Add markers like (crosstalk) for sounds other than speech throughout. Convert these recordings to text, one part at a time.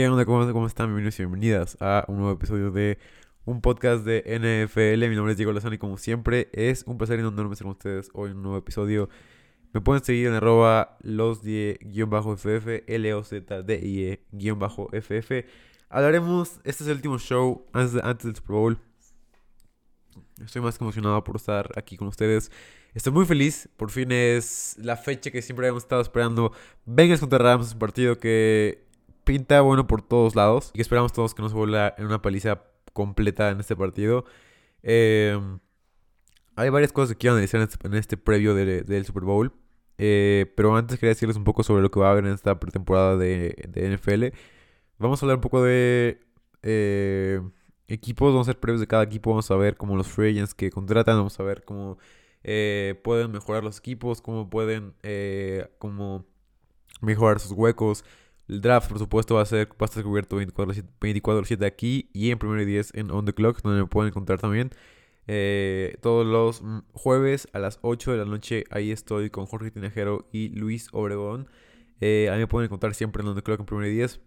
¿Qué? ¿Cómo, están? Bienvenidos y bienvenidas a un nuevo episodio de un podcast de NFL. Mi nombre es Diego Lozano y como siempre es un placer enorme estar con ustedes hoy en un nuevo episodio. Me pueden seguir en arroba los-ff, l o z d i e ff Hablaremos, este es el último show antes, del Super Bowl. Estoy más que emocionado por estar aquí con ustedes. Estoy muy feliz. Por fin es la fecha que siempre hemos estado esperando. Vengas contra Rams, un partido que pinta bueno por todos lados. Y esperamos todos que no se vuelva en una paliza completa en este partido. Em, hay varias cosas que quiero analizar en este, este previo del Super Bowl. Eh, pero antes quería decirles un poco sobre lo que va a haber en esta pretemporada de, NFL. Vamos a hablar un poco de eh, equipos, vamos a hacer previos de cada equipo, vamos a ver cómo los free agents que contratan, vamos a ver cómo eh, pueden mejorar los equipos, cómo pueden cómo mejorar sus huecos, el draft, por supuesto, va a, ser, va a estar cubierto 24-7 aquí y en primero y 10 en On The Clock, donde me pueden encontrar también. Eh, todos los jueves a las 8 de la noche, ahí estoy con Jorge Tinajero y Luis Obregón. Eh, ahí me pueden encontrar siempre en On The Clock en primero y 10.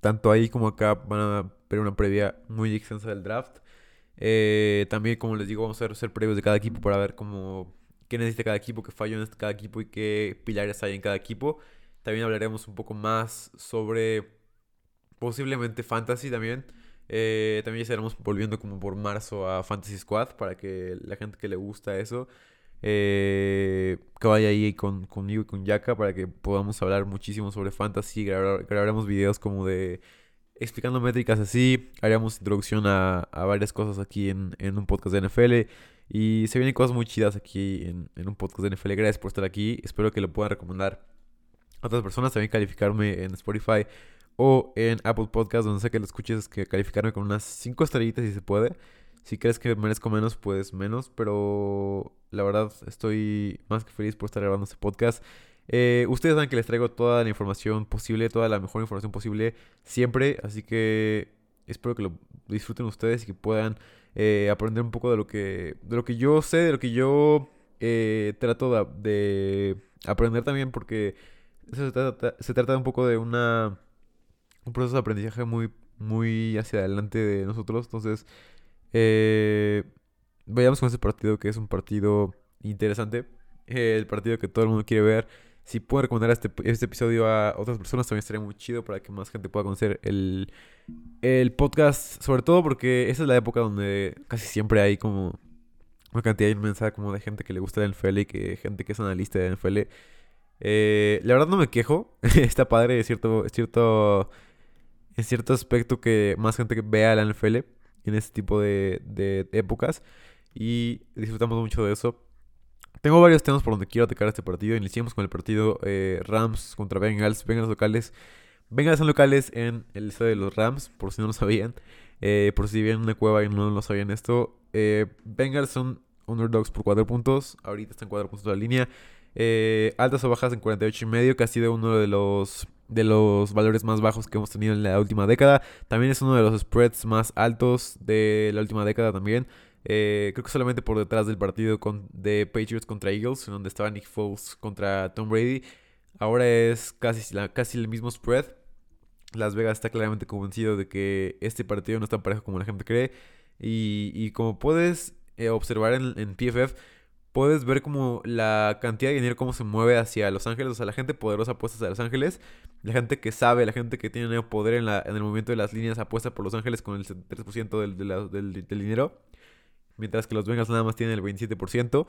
Tanto ahí como acá van a ver una previa muy extensa del draft. Eh, también, como les digo, vamos a hacer previos de cada equipo para ver cómo, qué necesita cada equipo, qué falló en cada equipo y qué pilares hay en cada equipo. También hablaremos un poco más sobre posiblemente Fantasy también. Eh, también estaremos volviendo como por marzo a Fantasy Squad para que la gente que le gusta eso eh, vaya ahí con, conmigo y con Yaka para que podamos hablar muchísimo sobre Fantasy. grabaremos videos como de explicando métricas así. Haremos introducción a, a varias cosas aquí en, en, un podcast de NFL. Y se vienen cosas muy chidas aquí en, en un podcast de NFL. Gracias por estar aquí. Espero que lo puedan recomendar otras personas, también calificarme en Spotify o en Apple Podcast, donde sé que lo escuches, que calificarme con unas 5 estrellitas si se puede. Si crees que merezco menos, pues menos, pero la verdad estoy más que feliz por estar grabando este podcast. Eh, ustedes saben que les traigo toda la información posible, toda la mejor información posible siempre, así que espero que lo disfruten ustedes y que puedan eh, aprender un poco de lo que de lo que yo sé, de lo que yo eh, trato de aprender también, porque se trata, se trata un poco de una un proceso de aprendizaje muy, muy hacia adelante de nosotros. Entonces, eh, vayamos con este partido que es un partido interesante. el partido que todo el mundo quiere ver. Si puedo recomendar este, este episodio a otras personas, también estaría muy chido para que más gente pueda conocer el, el podcast. Sobre todo porque esa es la época donde casi siempre hay como una cantidad inmensa como de gente que le gusta el NFL y que gente que es analista de NFL. Eh, la verdad no me quejo. (laughs) Está padre, es cierto, es cierto, en cierto aspecto que más gente vea la NFL en este tipo de, épocas. Y disfrutamos mucho de eso. Tengo varios temas por donde quiero atacar este partido. Iniciamos con el partido eh, Rams contra Bengals. Bengals locales. Bengals son locales en el estadio de los Rams, por si no lo sabían. Eh, por si vienen una cueva y no lo sabían esto. Bengals son underdogs por 4 puntos. Ahorita están 4 puntos de la línea. Eh, altas o bajas en 48 y medio, que ha sido uno de los, de los valores más bajos que hemos tenido en la última década. También es uno de los spreads más altos de la última década también. Eh, creo que solamente por detrás del partido con, de Patriots contra Eagles, en donde estaba Nick Foles contra Tom Brady. Ahora es casi, casi el mismo spread. Las Vegas está claramente convencido de que este partido no es tan parejo como la gente cree. Y, como puedes eh, observar en, en PFF, puedes ver como la cantidad de dinero cómo se mueve hacia Los Ángeles, o sea, la gente poderosa apuesta hacia Los Ángeles, la gente que sabe, la gente que tiene poder en, la, en el movimiento de las líneas apuesta por Los Ángeles con el 73% del, del, dinero, mientras que los Bengals nada más tienen el 27%.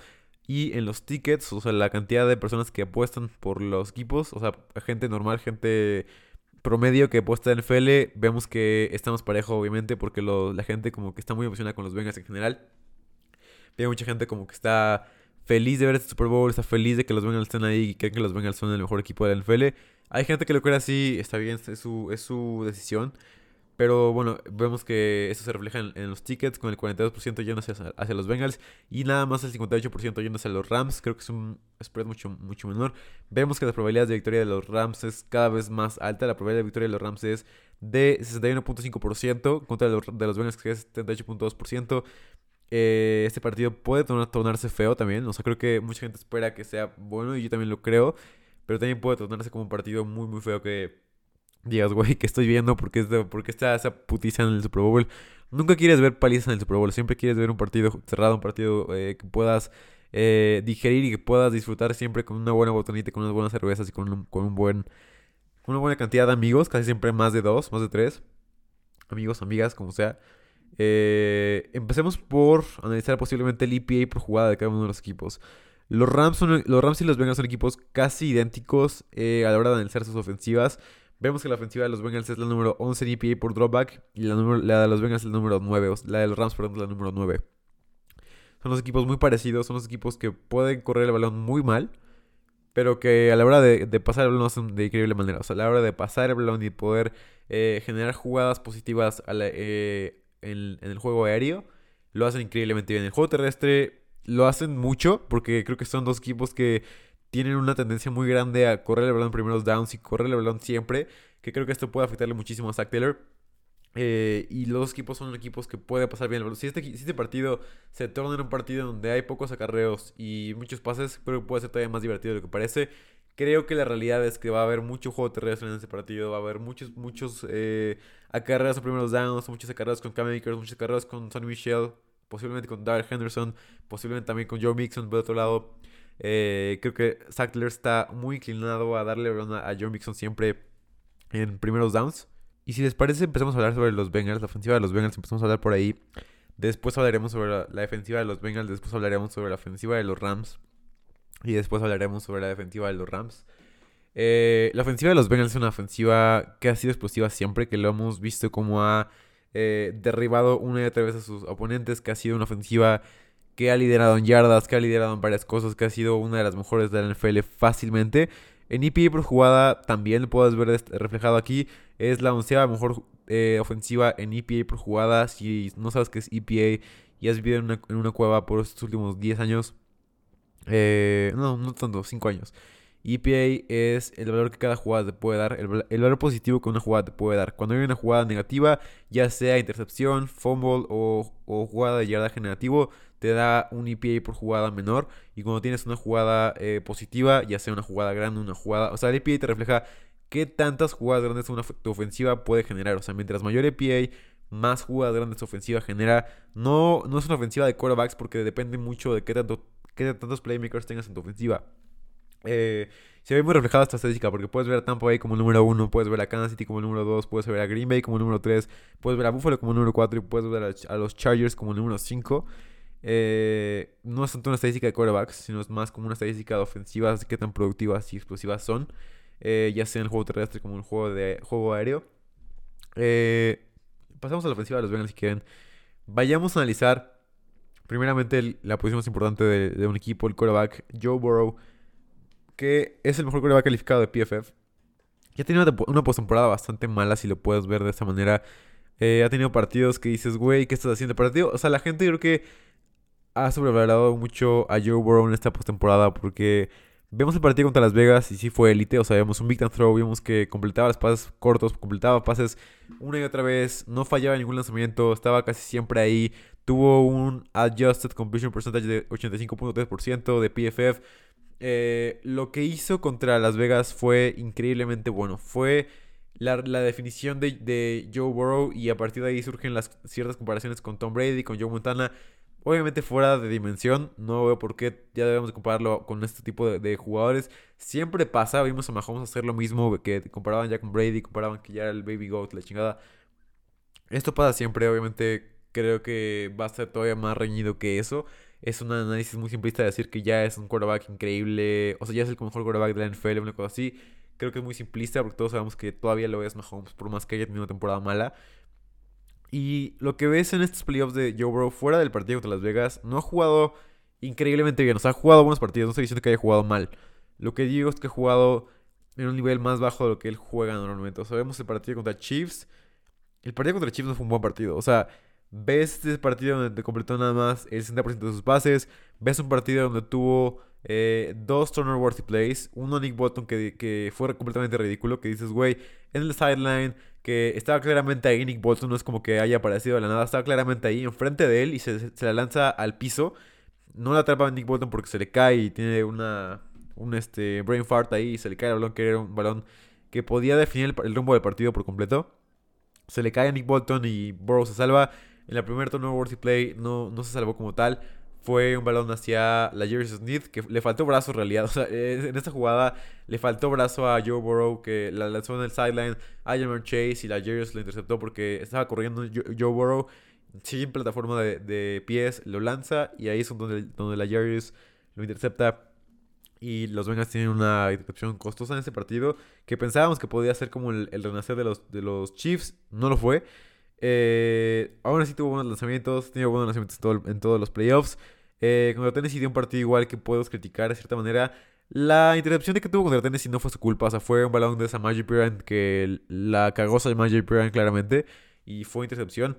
Y en los tickets, o sea, la cantidad de personas que apuestan por los equipos, o sea, gente normal, gente promedio que apuesta en NFL, vemos que estamos parejo, obviamente, porque la gente como que está muy emocionada con los Bengals en general. Hay mucha gente como que está feliz de ver este Super Bowl, está feliz de que los Bengals estén ahí y creen que los Bengals son el mejor equipo de la NFL. Hay gente que lo cree así, está bien, es su, es su decisión. Pero bueno, vemos que eso se refleja en, los tickets, con el 42% yendo hacia, hacia, los Bengals y nada más el 58% yendo hacia los Rams. Creo que es un spread mucho, mucho menor. Vemos que la probabilidad de victoria de los Rams es cada vez más alta. La probabilidad de victoria de los Rams es de 61.5% contra los, de los Bengals que es 78.2%. Eh, este partido puede tornarse feo también. O sea, creo que mucha gente espera que sea bueno y yo también lo creo. Pero también puede tornarse como un partido muy, muy feo que digas, güey, ¿qué estoy viendo? ¿Por qué, está esa putiza en el Super Bowl? Nunca quieres ver palizas en el Super Bowl, siempre quieres ver un partido cerrado, un partido eh, que puedas eh, digerir y que puedas disfrutar siempre con una buena botonita, con unas buenas cervezas y con un, con un buen, una buena cantidad de amigos, casi siempre más de dos, más de tres, amigos, amigas, como sea. Eh, empecemos por analizar posiblemente el EPA por jugada de cada uno de los equipos. Los Rams, son, los Rams y los Bengals son equipos casi idénticos eh, a la hora de analizar sus ofensivas. Vemos que la ofensiva de los Bengals es la número 11 en EPA por dropback y la, la de los Bengals es la número 9, la de los Rams, perdón, es la número 9. Son dos equipos muy parecidos, son dos equipos que pueden correr el balón muy mal, pero que a la hora de, pasar el balón lo hacen de increíble manera. O sea, a la hora de pasar el balón y poder eh, generar jugadas positivas eh, en, el juego aéreo, lo hacen increíblemente bien. En el juego terrestre lo hacen mucho, porque creo que son dos equipos que tienen una tendencia muy grande a correr el balón en primeros downs y correr el balón siempre, que creo que esto puede afectarle muchísimo a Zach Taylor. Eh, y los equipos son equipos que puede pasar bien. Si este, si este partido se torna en un partido donde hay pocos acarreos y muchos pases, creo que puede ser todavía más divertido de lo que parece. Creo que la realidad es que va a haber mucho juego terrestre en ese partido. Va a haber muchos, muchos eh, acarreos en primeros downs, muchos acarreos con Cam Akers, muchos acarreos con Sonny Michel, posiblemente con Darrell Henderson, posiblemente también con Joe Mixon por otro lado. Eh, creo que Sackler está muy inclinado a darle a, a Joe Mixon siempre en primeros downs. Y si les parece, empezamos a hablar sobre los Bengals, la ofensiva de los Bengals, empezamos a hablar por ahí. Después hablaremos sobre la, defensiva de los Bengals, después hablaremos sobre la ofensiva de los Rams. Y después hablaremos sobre la defensiva de los Rams. Eh, la ofensiva de los Bengals es una ofensiva que ha sido explosiva siempre, que lo hemos visto como ha eh, derribado una y otra vez a sus oponentes, que ha sido una ofensiva que ha liderado en yardas, que ha liderado en varias cosas, que ha sido una de las mejores de la NFL fácilmente. En EPA por jugada también lo puedes ver reflejado aquí. Es la onceava mejor eh, ofensiva en EPA por jugada. Si no sabes qué es EPA y has vivido en una, cueva por estos últimos 10 años. Eh, no, no tanto, 5 años. EPA es el valor que cada jugada te puede dar, el, valor positivo que una jugada te puede dar. Cuando hay una jugada negativa, ya sea intercepción, fumble o, o jugada de yardaje negativo, te da un EPA por jugada menor. Y cuando tienes una jugada eh, positiva, ya sea una jugada grande, una jugada. O sea, el EPA te refleja qué tantas jugadas grandes una tu ofensiva puede generar. O sea, mientras mayor EPA, más jugadas grandes ofensiva genera. No, no es una ofensiva de quarterbacks porque depende mucho de qué, tanto, qué tantos playmakers tengas en tu ofensiva. Eh, se ve muy reflejada esta estadística porque puedes ver a Tampa Bay como el número 1, puedes ver a Kansas City como el número 2, puedes ver a Green Bay como el número 3, puedes ver a Buffalo como el número 4 y puedes ver a, los Chargers como el número 5. Eh, no es tanto una estadística de quarterbacks, sino es más como una estadística de ofensivas, qué tan productivas y explosivas son, eh, ya sea en el juego terrestre como en el juego, de, juego aéreo. Eh, pasamos a la ofensiva de los Bengals si quieren. Vayamos a analizar primeramente la posición más importante de, un equipo, el quarterback, Joe Burrow, que es el mejor quarterback calificado de PFF. Ya tenido una, una postemporada bastante mala, si lo puedes ver de esta manera. ha tenido partidos que dices, güey, ¿qué estás haciendo? Partido, o sea, la gente creo que ha sobrevalorado mucho a Joe Burrow en esta postemporada porque vemos el partido contra Las Vegas y sí fue élite, o sea, vemos un big time throw, vimos que completaba los pases cortos, completaba pases una y otra vez, no fallaba ningún lanzamiento, estaba casi siempre ahí, tuvo un adjusted completion percentage de 85.3% de PFF. Eh, lo que hizo contra Las Vegas fue increíblemente bueno, fue... La, definición de, de, Joe Burrow y a partir de ahí surgen las ciertas comparaciones con Tom Brady, con Joe Montana. Obviamente fuera de dimensión, no veo por qué ya debemos de compararlo con este tipo de, jugadores. Siempre pasa, vimos a Mahomes hacer lo mismo que comparaban ya con Brady, comparaban que ya era el baby goat, la chingada. Esto pasa siempre, obviamente creo que va a ser todavía más reñido que eso. Es un análisis muy simplista de decir que ya es un quarterback increíble, o sea, ya es el mejor quarterback de la NFL, una cosa así. Creo que es muy simplista porque todos sabemos que todavía lo es Mahomes, por más que haya tenido una temporada mala. Y lo que ves en estos playoffs de Joe Burrow fuera del partido contra Las Vegas, no ha jugado increíblemente bien. O sea, ha jugado buenos partidos, no estoy diciendo que haya jugado mal. Lo que digo es que ha jugado en un nivel más bajo de lo que él juega normalmente. O sea, vemos el partido contra Chiefs. El partido contra Chiefs no fue un buen partido. O sea, ves ese partido donde te completó nada más el 60% de sus pases. Ves un partido donde tuvo eh, dos turner worthy plays. Uno Nick Button que, que fue completamente ridículo. Que dices, güey, en el sideline que estaba claramente ahí. Nick Bolton no es como que haya aparecido de la nada, estaba claramente ahí enfrente de él y se, la lanza al piso. No la atrapa Nick Bolton porque se le cae y tiene una, un este, brain fart ahí y se le cae el balón, que era un balón que podía definir el, rumbo del partido por completo. Se le cae a Nick Bolton y Burrow se salva. En la primera turno worthy play no, no se salvó como tal. Fue un balón hacia la Jerry Smith que le faltó brazo en realidad. (laughs) En esta jugada le faltó brazo a Joe Burrow que la lanzó en el sideline a Jamar Chase y la Jerry lo interceptó porque estaba corriendo Joe Burrow sin plataforma de, de, pies, lo lanza y ahí es donde, donde la Jarvis lo intercepta. Y los Bengals tienen una intercepción costosa en ese partido que pensábamos que podía ser como el, renacer de los, de los Chiefs. No lo fue. Eh, aún así tuvo buenos lanzamientos, tuvo buenos lanzamientos en todos los playoffs. Eh, contra Tennessee dio un partido igual que puedo criticar de cierta manera. La intercepción de que tuvo contra Tennessee no fue su culpa, o sea, fue un balón de Samaje Piran que la cagó Samaje Piran claramente y fue intercepción.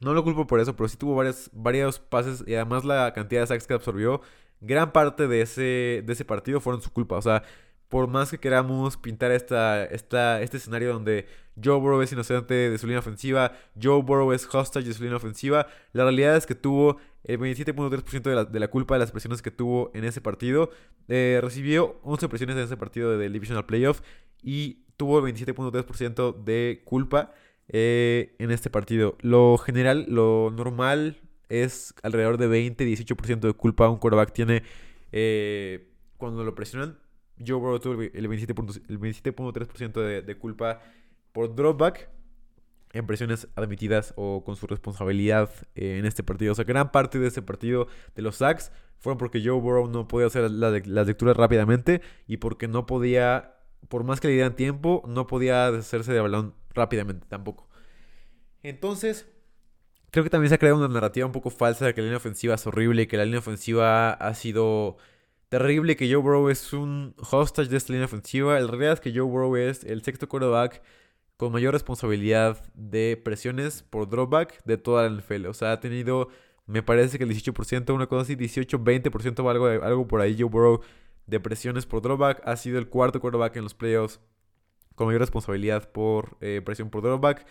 No lo culpo por eso, pero sí tuvo varias, varios pases y además la cantidad de sacks que absorbió. Gran parte de ese, de ese partido fueron su culpa. O sea, por más que queramos pintar esta, esta, este escenario donde Joe Burrow es inocente de su línea ofensiva, Joe Burrow es hostage de su línea ofensiva, la realidad es que tuvo el 27.3% de la, de la culpa de las presiones que tuvo en ese partido. Eh, recibió 11 presiones en ese partido del Divisional Playoff y tuvo el 27.3% de culpa. Eh, en este partido. Lo general, lo normal es alrededor de 20-18% de culpa un quarterback tiene eh, cuando lo presionan. Joe Burrow tuvo el 27.3% de, de culpa por dropback en presiones admitidas o con su responsabilidad eh, en este partido. O sea, gran parte de ese partido de los sacks fueron porque Joe Burrow no podía hacer las lecturas rápidamente y porque no podía, por más que le dieran tiempo, no podía deshacerse de balón rápidamente tampoco. Entonces, creo que también se ha creado una narrativa un poco falsa de que la línea ofensiva es horrible, que la línea ofensiva ha sido terrible, que Joe Burrow es un hostage de esta línea ofensiva. La realidad es que Joe Burrow es el sexto quarterback con mayor responsabilidad de presiones por dropback de toda la NFL. O sea, ha tenido, me parece que el 18%, una cosa así, 18, 20% o algo, algo por ahí Joe Burrow de presiones por dropback. Ha sido el cuarto quarterback en los playoffs con mayor responsabilidad por eh, presión por dropback.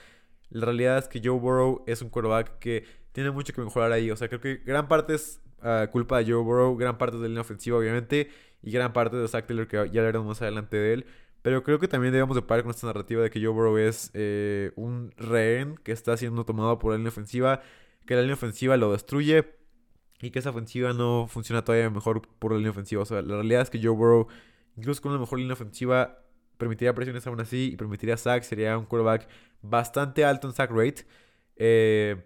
La realidad es que Joe Burrow es un quarterback que tiene mucho que mejorar ahí. O sea, creo que gran parte es ah, culpa de Joe Burrow, gran parte es de la línea ofensiva, obviamente, y gran parte de Zach Taylor, que ya hablaremos más adelante de él. Pero creo que también debemos de parar con esta narrativa de que Joe Burrow es eh, un rehén que está siendo tomado por la línea ofensiva, que la línea ofensiva lo destruye y que esa ofensiva no funciona todavía mejor por la línea ofensiva. O sea, la realidad es que Joe Burrow, incluso con una mejor línea ofensiva, permitiría presiones aún así y permitiría sacks. Sería un quarterback bastante alto en sack rate. Eh,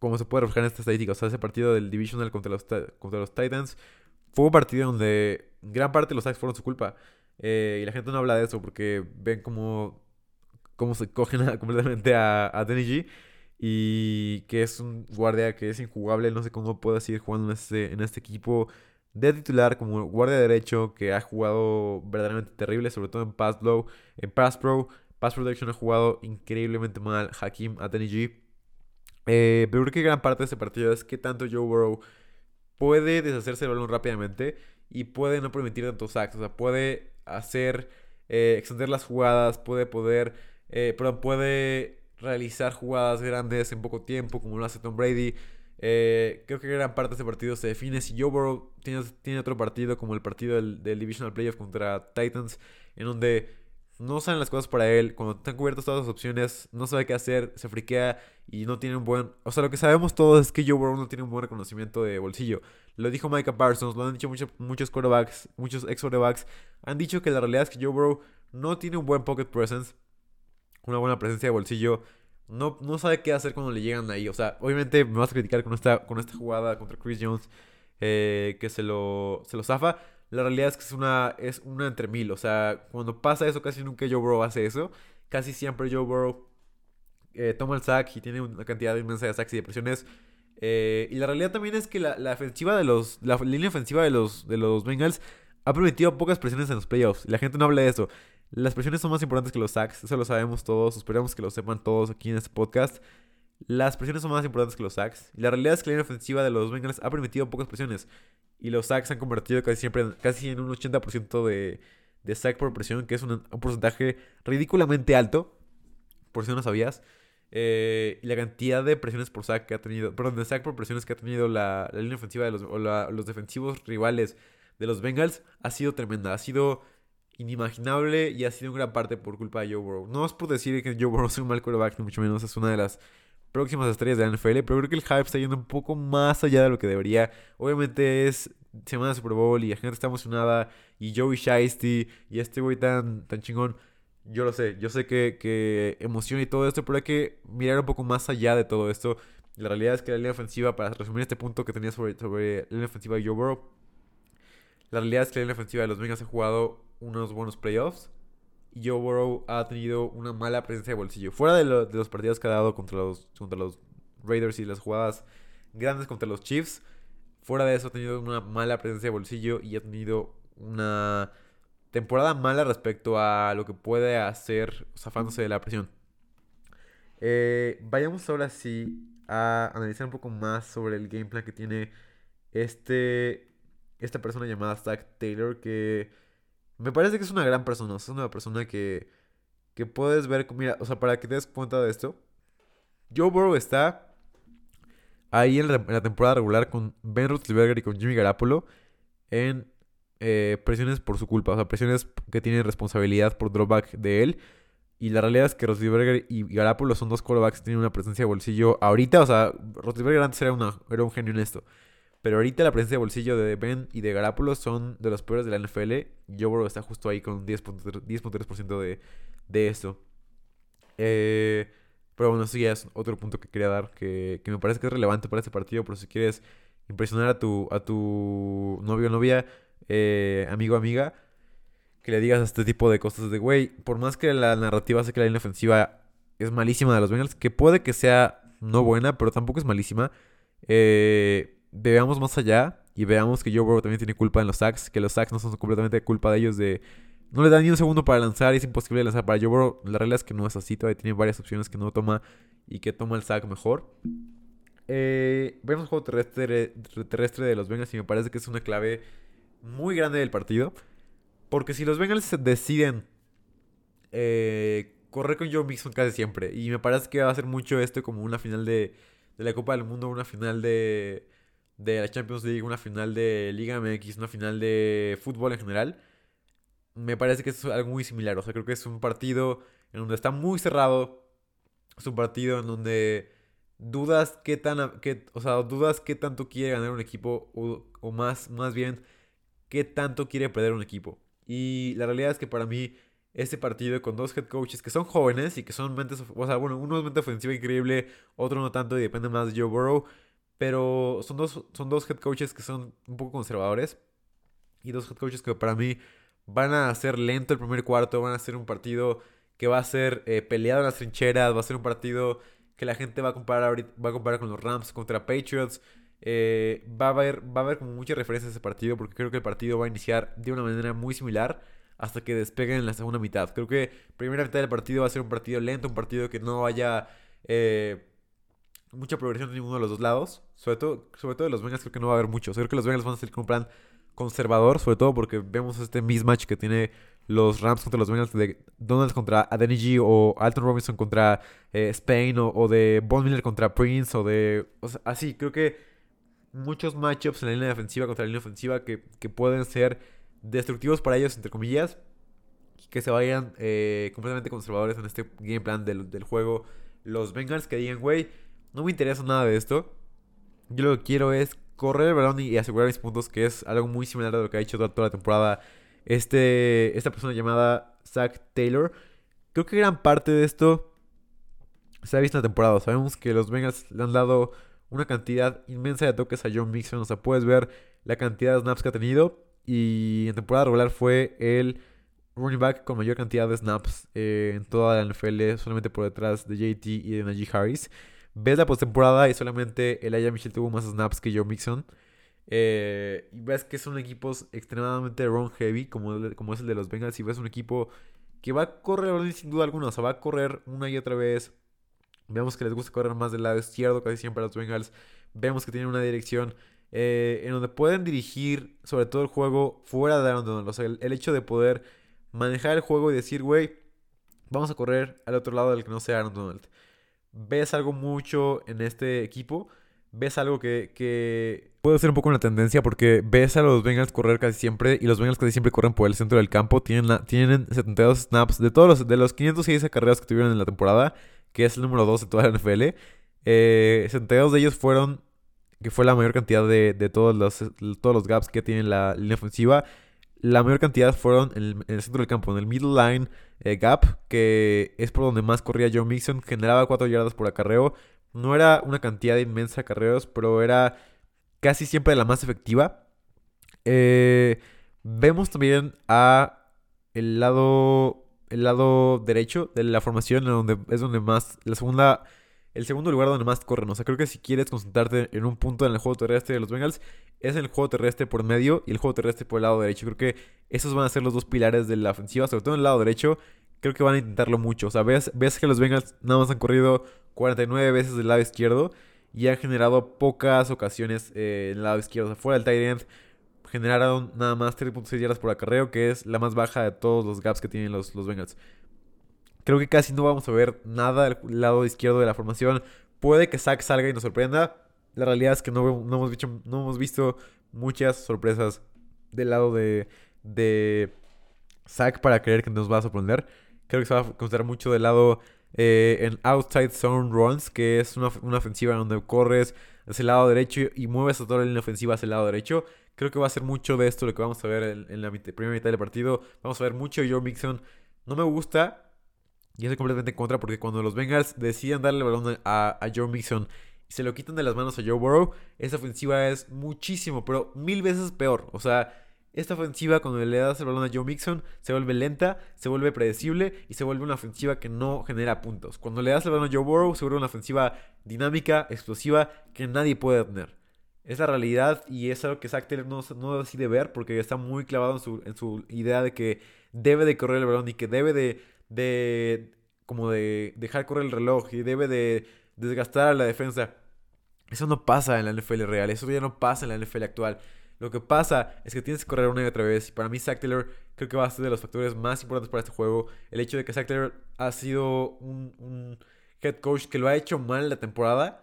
como se puede reflejar en esta estadística. O sea, ese partido del Divisional contra los, contra los Titans fue un partido donde gran parte de los sacks fueron su culpa. Eh, y la gente no habla de eso porque ven cómo, cómo se cogen (laughs) completamente a, a G. Y que es un guardia que es injugable. No sé cómo puede seguir jugando en este, en este equipo de titular como guardia derecho que ha jugado verdaderamente terrible, sobre todo en Pass Blow, en Pass Pro. Pass Protection ha jugado increíblemente mal Hakim Ateniji. Eh, pero creo que gran parte de este partido es que tanto Joe Burrow puede deshacerse del balón rápidamente y puede no permitir tantos sacks. O sea, puede hacer, eh, extender las jugadas, puede poder, eh, perdón, puede realizar jugadas grandes en poco tiempo, como lo hace Tom Brady. Eh, creo que gran parte de este partido se define si Joe Burrow tiene, tiene otro partido como el partido del, Divisional Playoff contra Titans, en donde no salen las cosas para él, cuando están cubiertas todas las opciones, no sabe qué hacer, se friquea y no tiene un buen... O sea, lo que sabemos todos es que Joe Burrow no tiene un buen reconocimiento de bolsillo. Lo dijo Micah Parsons, lo han dicho muchos, muchos quarterbacks, muchos ex quarterbacks. Han dicho que la realidad es que Joe Burrow no tiene un buen pocket presence, una buena presencia de bolsillo no, no sabe qué hacer cuando le llegan ahí. O sea, obviamente me vas a criticar con esta, con esta jugada contra Chris Jones eh, que se lo, se lo zafa. La realidad es que es una, es una entre mil. O sea, cuando pasa eso, casi nunca Joe Burrow hace eso. Casi siempre Joe Burrow eh, toma el sack y tiene una cantidad inmensa de sacks y de presiones. Eh, y la realidad también es que la, la, ofensiva de los. La línea ofensiva de los, de los Bengals ha permitido pocas presiones en los playoffs. Y la gente no habla de eso. Las presiones son más importantes que los sacks, eso lo sabemos todos, esperamos que lo sepan todos aquí en este podcast. Las presiones son más importantes que los sacks. Y la realidad es que la línea ofensiva de los Bengals ha permitido pocas presiones. Y los sacks se han convertido casi siempre casi en un 80% de, de sack por presión, que es un, porcentaje ridículamente alto, por si no lo sabías. Eh, la cantidad de presiones por sack que ha tenido, perdón, de sack por presiones que ha tenido la, línea ofensiva de los, o los defensivos rivales de los Bengals ha sido tremenda. Ha sido inimaginable y ha sido en gran parte por culpa de Joe Burrow. No es por decir que Joe Burrow es un mal quarterback, ni mucho menos es una de las próximas estrellas de la NFL, pero creo que el hype está yendo un poco más allá de lo que debería. Obviamente es semana de Super Bowl y la gente está emocionada y Joey Shiesty y este güey tan, tan chingón. Yo lo sé, yo sé que, que emociona y todo esto, pero hay que mirar un poco más allá de todo esto. La realidad es que la línea ofensiva, para resumir este punto que tenía sobre, sobre la línea ofensiva de Joe Burrow, la realidad es que la línea ofensiva de los Bengals ha jugado unos buenos playoffs. Y Joe Burrow ha tenido una mala presencia de bolsillo. Fuera de, los partidos que ha dado contra los, contra los Raiders y las jugadas grandes contra los Chiefs. Fuera de eso ha tenido una mala presencia de bolsillo y ha tenido una temporada mala respecto a lo que puede hacer zafándose de la presión. Eh, vayamos ahora sí a analizar un poco más sobre el game plan que tiene este, esta persona llamada Zach Taylor que me parece que es una gran persona, es una persona que, que puedes ver, mira, o sea, para que te des cuenta de esto, Joe Burrow está ahí en la, temporada regular con Ben Roethlisberger y con Jimmy Garapolo en eh, presiones por su culpa, o sea, presiones que tienen responsabilidad por drawback de él. Y la realidad es que Roethlisberger y Garapolo son dos quarterbacks que tienen una presencia de bolsillo ahorita. O sea, Roethlisberger antes era, una, era un genio en esto. Pero ahorita la presencia de bolsillo de Ben y de Garapolo son de los peores de la NFL. Joe Burrow está justo ahí con 10.3% de, de esto. Eh, pero bueno, eso ya es otro punto que quería dar. Que, que me parece que es relevante para este partido. Pero si quieres impresionar a tu, a tu novio o novia, eh, amigo amiga que le digas este tipo de cosas de, güey, por más que la narrativa sea que la línea ofensiva es malísima de los Bengals, que puede que sea no buena, pero tampoco es malísima, eh, veamos más allá y veamos que Joe Burrow también tiene culpa en los sacks, que los sacks no son completamente culpa de ellos de... No le dan ni un segundo para lanzar es imposible lanzar para Joe Burrow. La realidad es que no es así, todavía tiene varias opciones que no toma y que toma el sack mejor. Eh, vemos el juego terrestre, terrestre de los Bengals y me parece que es una clave muy grande del partido. Porque si los Bengals deciden eh, correr con Joe Mixon casi siempre, y me parece que va a ser mucho esto como una final de, de la Copa del Mundo, una final de, de la Champions League, una final de Liga MX, una final de fútbol en general, me parece que es algo muy similar. O sea, creo que es un partido en donde está muy cerrado. Es un partido en donde dudas qué tan, qué, o sea, dudas qué tanto quiere ganar un equipo o, o más, más bien qué tanto quiere perder un equipo. Y la realidad es que para mí, este partido con dos head coaches que son jóvenes y que son mentes, o sea, bueno, uno es mente ofensiva increíble, otro no tanto y depende más de Joe Burrow, pero son dos, son dos head coaches que son un poco conservadores y dos head coaches que para mí van a hacer lento el primer cuarto, van a ser un partido que va a ser eh, peleado en las trincheras, va a ser un partido que la gente va a comparar va a comparar con los Rams contra Patriots. Eh, va, a haber, va a haber como muchas referencias a ese partido porque creo que el partido va a iniciar de una manera muy similar hasta que despeguen en la segunda mitad. Creo que primera mitad del partido va a ser un partido lento, un partido que no haya eh, mucha progresión en ninguno de los dos lados. Sobre todo, sobre todo de los Bengals creo que no va a haber mucho. creo que los Bengals van a ser con un plan conservador, sobre todo porque vemos este mismatch que tiene los Rams contra los Bengals de Donald contra Adeniji o Alton Robinson contra eh, Spain o, de Von Miller contra Prince o de... así, creo que muchos matchups en la línea defensiva contra la línea ofensiva que, pueden ser destructivos para ellos, entre comillas. Que se vayan eh, completamente conservadores en este game plan del, del juego. Los Bengals que digan, güey, no me interesa nada de esto. Yo lo que quiero es correr el balón y asegurar mis puntos, que es algo muy similar a lo que ha hecho toda, la temporada este, esta persona llamada Zach Taylor. Creo que gran parte de esto se ha visto en la temporada. Sabemos que los Bengals le han dado una cantidad inmensa de toques a John Mixon. O sea, puedes ver la cantidad de snaps que ha tenido. Y en temporada regular fue el running back con mayor cantidad de snaps eh, en toda la NFL, solamente por detrás de JT y de Najee Harris. Ves la postemporada y solamente el Aya Michel tuvo más snaps que Joe Mixon. Eh, y ves que son equipos extremadamente run heavy, como, como es el de los Bengals. Y ves un equipo que va a correr sin duda alguna. O sea, va a correr una y otra vez Vemos que les gusta correr más del lado izquierdo casi siempre a los Bengals. Vemos que tienen una dirección eh, en donde pueden dirigir sobre todo el juego fuera de Aaron Donald. O sea, el, hecho de poder manejar el juego y decir, güey, vamos a correr al otro lado del que no sea Aaron Donald. Ves algo mucho en este equipo ves algo que, que puede ser un poco una tendencia porque ves a los Bengals correr casi siempre y los Bengals casi siempre corren por el centro del campo. Tienen, tienen 72 snaps de todos los, de los 506 acarreos que tuvieron en la temporada, que es el número 2 de toda la NFL. Eh, 72 de ellos fueron, que fue la mayor cantidad de, de todos, los, todos los gaps que tiene la línea ofensiva. La mayor cantidad fueron en el, centro del campo, en el middle line eh, gap, que es por donde más corría Joe Mixon, generaba 4 yardas por acarreo. No era una cantidad inmensa de acarreos, pero era casi siempre la más efectiva. Eh, vemos también a el lado, el lado derecho de la formación, donde es donde más, la segunda el segundo lugar donde más corren. O sea, creo que si quieres concentrarte en un punto en el juego terrestre de los Bengals, es el juego terrestre por medio y el juego terrestre por el lado derecho. Creo que esos van a ser los dos pilares de la ofensiva, sobre todo en el lado derecho. Creo que van a intentarlo mucho. O sea, ves, ves que los Bengals nada más han corrido 49 veces del lado izquierdo y han generado pocas ocasiones eh, en el lado izquierdo. O sea, fuera del tight end generaron nada más 3.6 yardas por acarreo, que es la más baja de todos los gaps que tienen los, los Bengals. Creo que casi no vamos a ver nada del lado izquierdo de la formación. Puede que Zack salga y nos sorprenda. La realidad es que no, hemos, visto, no hemos visto muchas sorpresas del lado de, de Zack para creer que nos va a sorprender. Creo que se va a considerar mucho del lado eh, en outside zone runs, que es una, ofensiva donde corres hacia el lado derecho y mueves a toda la línea ofensiva hacia el lado derecho. Creo que va a ser mucho de esto lo que vamos a ver en, la primera mitad del partido. Vamos a ver mucho Joe Mixon. No me gusta, y estoy completamente en contra porque cuando los Bengals deciden darle el balón a, Joe Mixon y se lo quitan de las manos a Joe Burrow, esa ofensiva es muchísimo, pero mil veces peor. O sea, esta ofensiva cuando le das el balón a Joe Mixon se vuelve lenta, se vuelve predecible y se vuelve una ofensiva que no genera puntos. Cuando le das el balón a Joe Burrow se vuelve una ofensiva dinámica, explosiva, que nadie puede tener. Es la realidad y es algo que Zach Taylor no, no decide ver porque está muy clavado en su, en su idea de que debe de correr el balón y que debe de de como de dejar correr el reloj y debe de desgastar a la defensa. Eso no pasa en la NFL real, eso ya no pasa en la NFL actual. Lo que pasa es que tienes que correr una y otra vez. Y para mí, Zach Taylor creo que va a ser de los factores más importantes para este juego. El hecho de que Zach Taylor ha sido un, un head coach que lo ha hecho mal la temporada,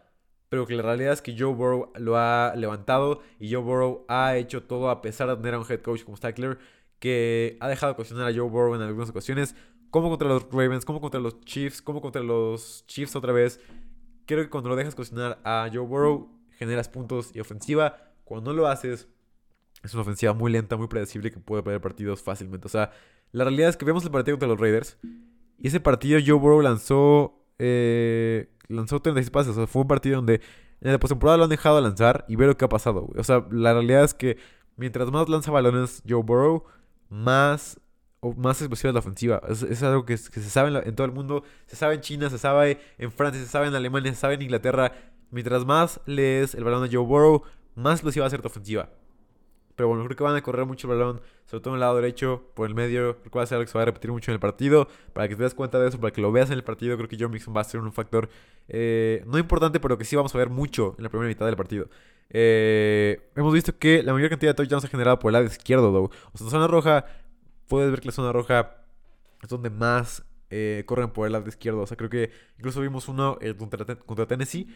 pero que la realidad es que Joe Burrow lo ha levantado y Joe Burrow ha hecho todo a pesar de tener a un head coach como Taylor que ha dejado de cuestionar a Joe Burrow en algunas ocasiones como contra los Ravens, como contra los Chiefs, como contra los Chiefs otra vez. Creo que cuando lo dejas cocinar a Joe Burrow, generas puntos y ofensiva. Cuando no lo haces, es una ofensiva muy lenta, muy predecible que puede perder partidos fácilmente. O sea, la realidad es que vemos el partido contra los Raiders. Y ese partido Joe Burrow lanzó, eh, lanzó 36 pases. O sea, fue un partido donde en la postemporada lo han dejado lanzar y ver lo que ha pasado. O sea, la realidad es que mientras más lanza balones Joe Burrow, más más explosiva la ofensiva. Es, algo que, se sabe en, todo el mundo. Se sabe en China, se sabe en Francia, se sabe en Alemania, se sabe en Inglaterra. Mientras más lees el balón de Joe Burrow, más explosiva va a ser tu ofensiva. Pero bueno, creo que van a correr mucho el balón, sobre todo en el lado derecho, por el medio. Creo que va a ser algo que se va a repetir mucho en el partido. Para que te des cuenta de eso, para que lo veas en el partido, creo que Joe Mixon va a ser un factor eh, no importante, pero que sí vamos a ver mucho en la primera mitad del partido. Eh, hemos visto que la mayor cantidad de touchdowns se ha generado por el lado izquierdo, O sea, zona roja puedes ver que la zona roja es donde más eh, corren por el lado izquierdo. O sea, creo que incluso vimos uno eh, contra, Tennessee.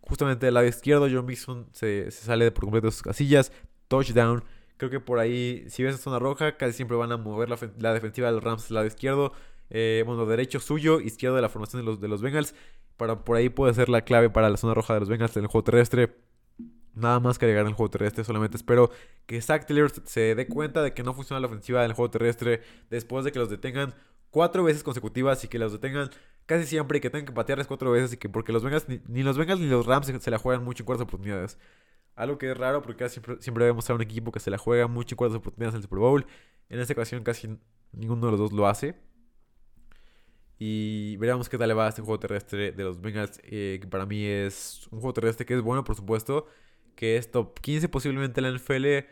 Justamente del lado izquierdo, John Mixon se, sale por completo de sus casillas. Touchdown. Creo que por ahí, si ves la zona roja, casi siempre van a mover la, defensiva de los Rams del lado izquierdo. Eh, bueno, derecho suyo, izquierdo de la formación de los, de los Bengals. Para, por ahí puede ser la clave para la zona roja de los Bengals en el juego terrestre. Nada más que agregar en el juego terrestre. Solamente espero que Zach Taylor se dé cuenta de que no funciona la ofensiva del juego terrestre después de que los detengan cuatro veces consecutivas y que los detengan casi siempre y que tengan que patearles cuatro veces y que porque los vengas ni, los Bengals ni los Rams se, la juegan mucho en cuartas oportunidades. Algo que es raro porque siempre, siempre vemos a un equipo que se la juega mucho en cuartas oportunidades en el Super Bowl. En esta ocasión casi ninguno de los dos lo hace. Y veremos qué tal le va a este juego terrestre de los Bengals, eh, que para mí es un juego terrestre que es bueno, por supuesto que es top 15 posiblemente en la NFL,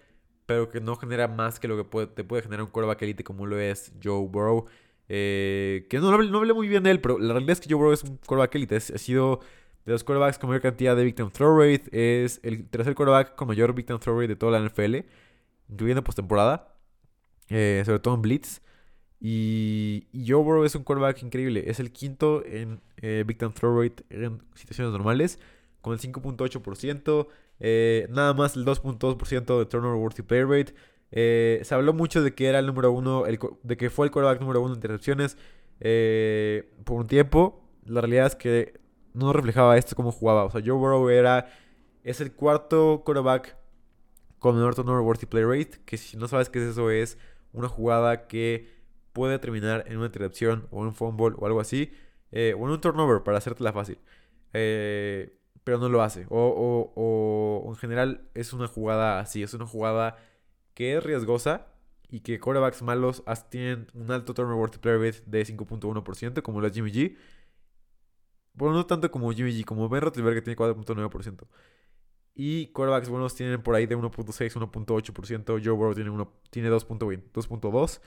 pero que no genera más que lo que te puede generar un quarterback elite como lo es Joe Burrow. Eh, que no, no, hablé muy bien de él, pero la realidad es que Joe Burrow es un quarterback elite. Ha sido de los quarterbacks con mayor cantidad de victim throw rate. Es el tercer quarterback con mayor victim throw rate de toda la NFL, incluyendo postemporada. Eh, sobre todo en Blitz. Y, Joe Burrow es un quarterback increíble. Es el quinto en eh, victim throw rate en situaciones normales con el 5.8%, eh, nada más el 2.2% de turnover worthy player rate. Eh, se habló mucho de que era el número uno, de que fue el quarterback número uno en intercepciones por un tiempo. La realidad es que no reflejaba esto como jugaba. O sea, Joe Burrow era, es el cuarto quarterback con menor turnover worthy player rate, que si no sabes qué es eso, es una jugada que puede terminar en una intercepción o en un fumble o algo así, eh, o en un turnover para hacértela fácil. Eh, pero no lo hace. O, o, en general es una jugada así, es una jugada que es riesgosa y que quarterbacks malos tienen un alto turnover worthy player rate de 5.1%, como la Jimmy G. Bueno, no tanto como Jimmy G, como Ben Roethlisberger tiene 4.9%. Y quarterbacks buenos tienen por ahí de 1.6, 1.8%. Joe Burrow tiene, tiene 2.2.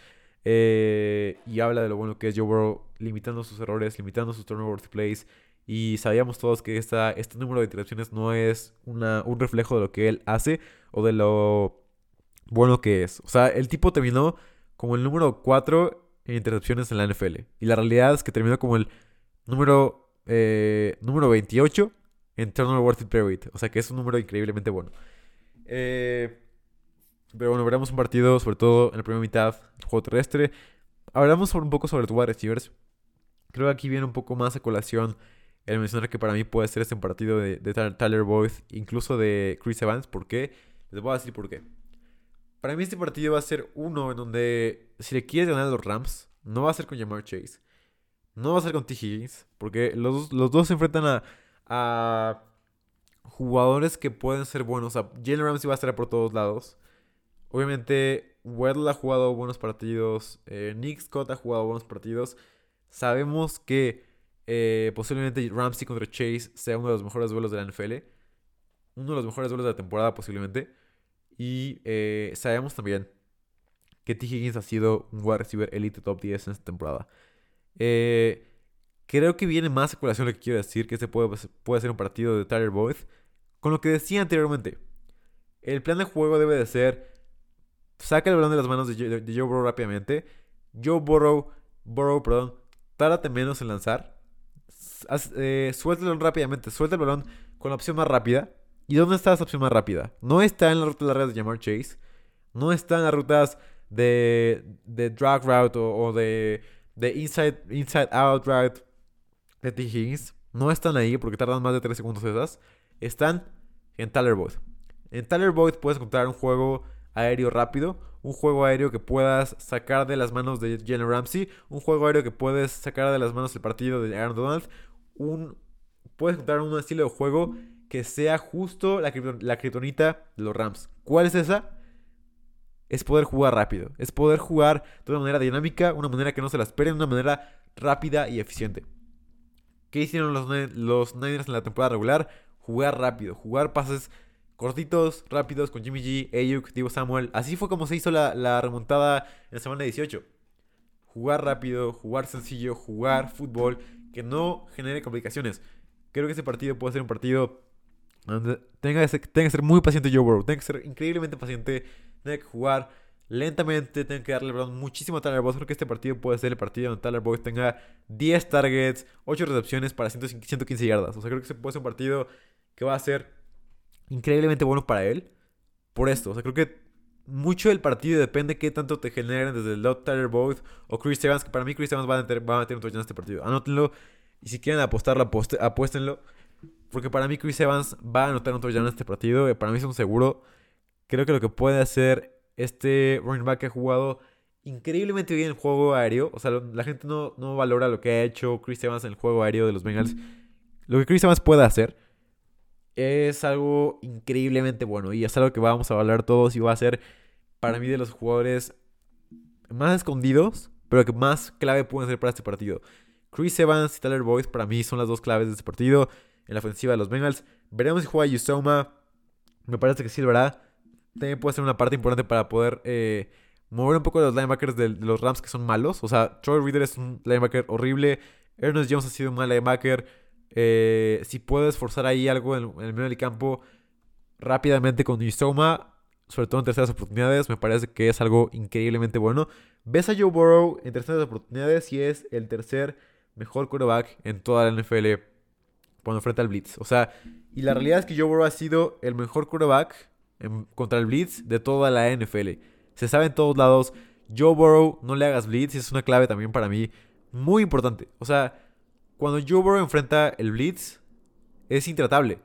Eh, y habla de lo bueno que es Joe Burrow, limitando sus errores, limitando sus turnover plays. Y sabíamos todos que esta, este número de intercepciones no es una, un reflejo de lo que él hace o de lo bueno que es. O sea, el tipo terminó como el número 4 en intercepciones en la NFL. Y la realidad es que terminó como el número, eh, número 28 en turnover worthy player O sea que es un número increíblemente bueno. Eh, pero bueno, veremos un partido, sobre todo en la primera mitad, juego terrestre. Hablamos un poco sobre tu wide receivers. Creo que aquí viene un poco más a colación el mencionar que para mí puede ser este partido de, Tyler Boyd, incluso de Chris Evans. ¿Por qué? Les voy a decir por qué. Para mí este partido va a ser uno en donde si le quieres ganar a los Rams, no va a ser con Jamar Chase. No va a ser con T. Higgins, porque los, los dos se enfrentan a a jugadores que pueden ser buenos. O sea, Jalen Ramsey va a estar por todos lados. Obviamente, Weddle ha jugado buenos partidos. Eh, Nick Scott ha jugado buenos partidos. Sabemos que eh, posiblemente Ramsey contra Chase sea uno de los mejores duelos de la NFL. Uno de los mejores duelos de la temporada, posiblemente. Y eh, sabemos también que T. Higgins ha sido un wide receiver elite top 10 en esta temporada. Eh, Creo que viene más a colación lo que quiero decir, que este puede, puede ser un partido de Tyler Boyd. Con lo que decía anteriormente, el plan de juego debe de ser, saca el balón de las manos de, Joe Burrow rápidamente. Joe Burrow, Burrow, perdón, tárate menos en lanzar. Eh, suelta el balón rápidamente, suelta el balón con la opción más rápida. ¿Y dónde está esa opción más rápida? No está en la ruta larga de llamar Chase. No está en las rutas de, de drag route o, de, de inside, inside out de T. Higgins no están ahí porque tardan más de 3 segundos esas. Están en Tyler Boyd. En Tyler Boyd puedes encontrar un juego aéreo rápido, un juego aéreo que puedas sacar de las manos de Jalen Ramsey, un juego aéreo que puedes sacar de las manos del partido de Aaron Donald, un, puedes encontrar un estilo de juego que sea justo la, la criptonita de los Rams. ¿Cuál es esa? Es poder jugar rápido, es poder jugar de una manera dinámica, una manera que no se la esperen, una manera rápida y eficiente. ¿Qué hicieron los, los Niners en la temporada regular? Jugar rápido, jugar pases cortitos, rápidos con Jimmy G, Ayuk, Divo Samuel. Así fue como se hizo la, remontada en la semana 18. Jugar rápido, jugar sencillo, jugar fútbol que no genere complicaciones. Creo que ese partido puede ser un partido donde tenga, tenga que ser muy paciente Joe Burrow. Tenga que ser increíblemente paciente. Tenga que jugar lentamente. Tengo que darle muchísimo a Tyler Boyd. Creo que este partido puede ser el partido donde Tyler Boyd tenga 10 targets, 8 recepciones para 115 yardas. O sea, creo que ese puede ser un partido que va a ser increíblemente bueno para él. Por esto, o sea, creo que mucho del partido depende de qué tanto te generen desde el lado Tyler Boyd o Chris Evans. Que para mí, Chris Evans va a meter, va a meter un touchdown en este partido. Anótenlo. Y si quieren apostarlo, apuéstenlo. Porque para mí, Chris Evans va a anotar un touchdown en este partido. Para mí es un seguro. Creo que lo que puede hacer este running back ha jugado increíblemente bien el juego aéreo. O sea, la gente no, no, valora lo que ha hecho Chris Evans en el juego aéreo de los Bengals. Lo que Chris Evans puede hacer es algo increíblemente bueno. Y es algo que vamos a hablar todos y va a ser para mí de los jugadores más escondidos, pero que más clave pueden ser para este partido. Chris Evans y Tyler Boyd para mí son las dos claves de este partido en la ofensiva de los Bengals. Veremos si juega Yusoma. Me parece que sí, ¿verdad? También puede ser una parte importante para poder eh, mover un poco los linebackers de, los Rams que son malos. O sea, Troy Reader es un linebacker horrible. Ernest Jones ha sido un mal linebacker. Eh, si puedes forzar ahí algo en, el medio del campo rápidamente con Isoma, sobre todo en terceras oportunidades, me parece que es algo increíblemente bueno. Ves a Joe Burrow en terceras oportunidades y es el tercer mejor quarterback en toda la NFL cuando enfrenta al Blitz. O sea, y la realidad es que Joe Burrow ha sido el mejor quarterback contra el Blitz de toda la NFL. Se sabe en todos lados. Joe Burrow, no le hagas Blitz, es una clave también para mí muy importante. O sea, cuando Joe Burrow enfrenta el Blitz, es intratable.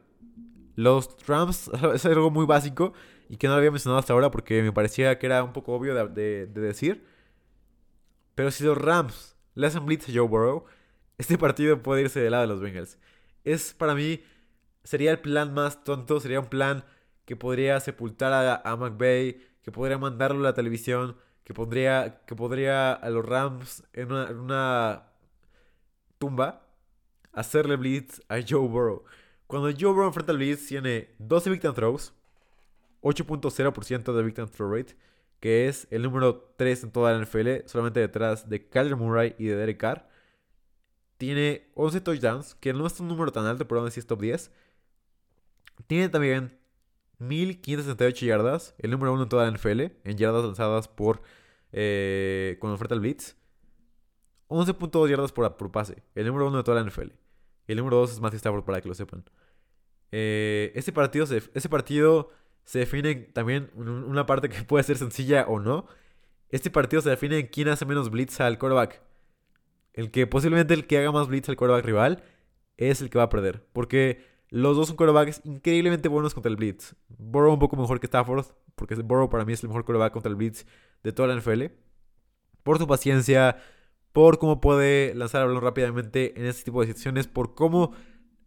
Los Rams (laughs) es algo muy básico y que no lo había mencionado hasta ahora porque me parecía que era un poco obvio de, decir. Pero si los Rams le hacen blitz a Joe Burrow, (laughs) este partido puede irse del lado de los Bengals. Es para mí, sería el plan más tonto, sería un plan que podría sepultar a, a McVay, que podría mandarlo a la televisión, que podría, que podría a los Rams en una, en una tumba hacerle blitz a Joe Burrow. Cuando Joe Burrow enfrenta al Blitz, tiene 12 victim throws, 8.0% de victim throw rate, que es el número 3 en toda la NFL, solamente detrás de Kyler Murray y de Derek Carr. Tiene 11 touchdowns, que no es un número tan alto, pero aún así es top 10. Tiene también 1568 yardas, el número 1 en toda la NFL, en yardas lanzadas por eh, cuando enfrenta al Blitz. 11.2 yardas por, por pase, el número 1 de toda la NFL. El número 2 es Matthew Stafford, para que lo sepan. Eh, este, partido se, partido se define también una parte que (laughs) puede ser sencilla o no. Este partido se define en quién hace menos blitz al quarterback. El que posiblemente el que haga más blitz al quarterback rival es el que va a perder. Porque los dos son quarterbacks increíblemente buenos contra el blitz. Burrow un poco mejor que Stafford, porque Burrow para mí es el mejor quarterback contra el blitz de toda la NFL. Por su paciencia, por cómo puede lanzar el balón rápidamente en este tipo de situaciones, por cómo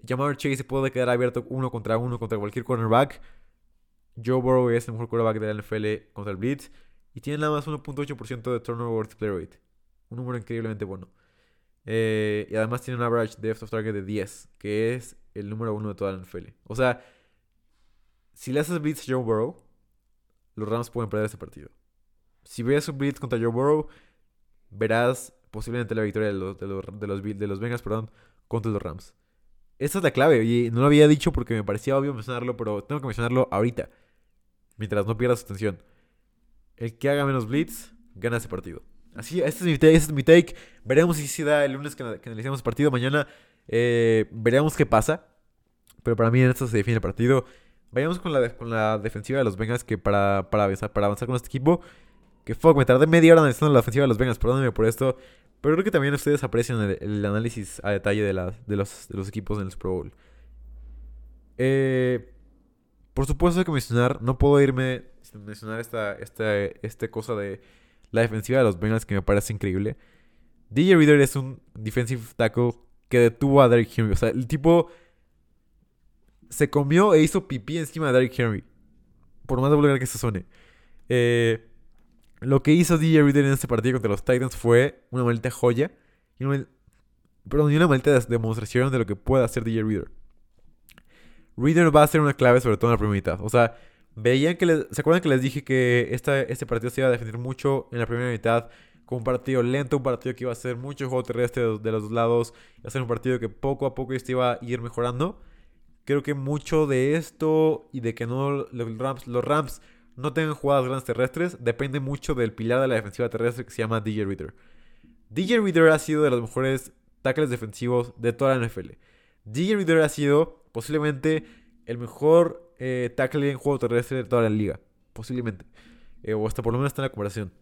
Jamar Chase se puede quedar abierto uno contra uno contra cualquier cornerback. Joe Burrow es el mejor quarterback de la NFL contra el Blitz y tiene nada más 1.8% de turnover play rate. Un número increíblemente bueno. Eh, y además tiene un average depth of target de 10, que es el número uno de toda la NFL. O sea, si le haces blitz a Joe Burrow, los Rams pueden perder ese partido. Si ves un blitz contra Joe Burrow, verás posiblemente la victoria de los, de los, de los, de los Bengals perdón, contra los Rams. Esa es la clave, y no lo había dicho porque me parecía obvio mencionarlo, pero tengo que mencionarlo ahorita, mientras no pierdas atención. El que haga menos blitz, gana ese partido. Así, este es mi take, este es mi take. Veremos si se da el lunes que, que analicemos el partido. Mañana eh, veremos qué pasa. Pero para mí en esto se define el partido. Vayamos con la, con la defensiva de los Bengals que para, para, para avanzar con este equipo. Que fuck, me tardé media hora analizando la ofensiva de los Bengals, perdónenme por esto. Pero creo que también ustedes aprecian el, análisis a detalle de, la, de, los, de los equipos en el Super Bowl. Eh, por supuesto hay que mencionar, no puedo irme sin mencionar esta, esta, esta cosa de la defensiva de los Bengals que me parece increíble. DJ Reader es un defensive tackle que detuvo a Derrick Henry. O sea, el tipo se comió e hizo pipí encima de Derrick Henry. Por más vulgar que se suene. Eh, lo que hizo DJ Reader en este partido contra los Titans fue una maldita joya. Y una, perdón, y una maldita demostración de lo que puede hacer DJ Reader. Reader va a ser una clave, sobre todo en la primera mitad. O sea, veían que ¿Se acuerdan que les dije que esta, este partido se iba a defender mucho en la primera mitad? Con un partido lento, un partido que iba a ser mucho juego terrestre de, los dos lados. Iba un partido que poco a poco este iba a ir mejorando. Creo que mucho de esto y de que no los Rams, no tengan jugadas grandes terrestres depende mucho del pilar de la defensiva terrestre que se llama DJ Reader. DJ Reader ha sido de los mejores tackles defensivos de toda la NFL. DJ Reader ha sido posiblemente el mejor eh, tackle en juego terrestre de toda la liga. Posiblemente. Eh, o hasta por lo menos está en la conversación.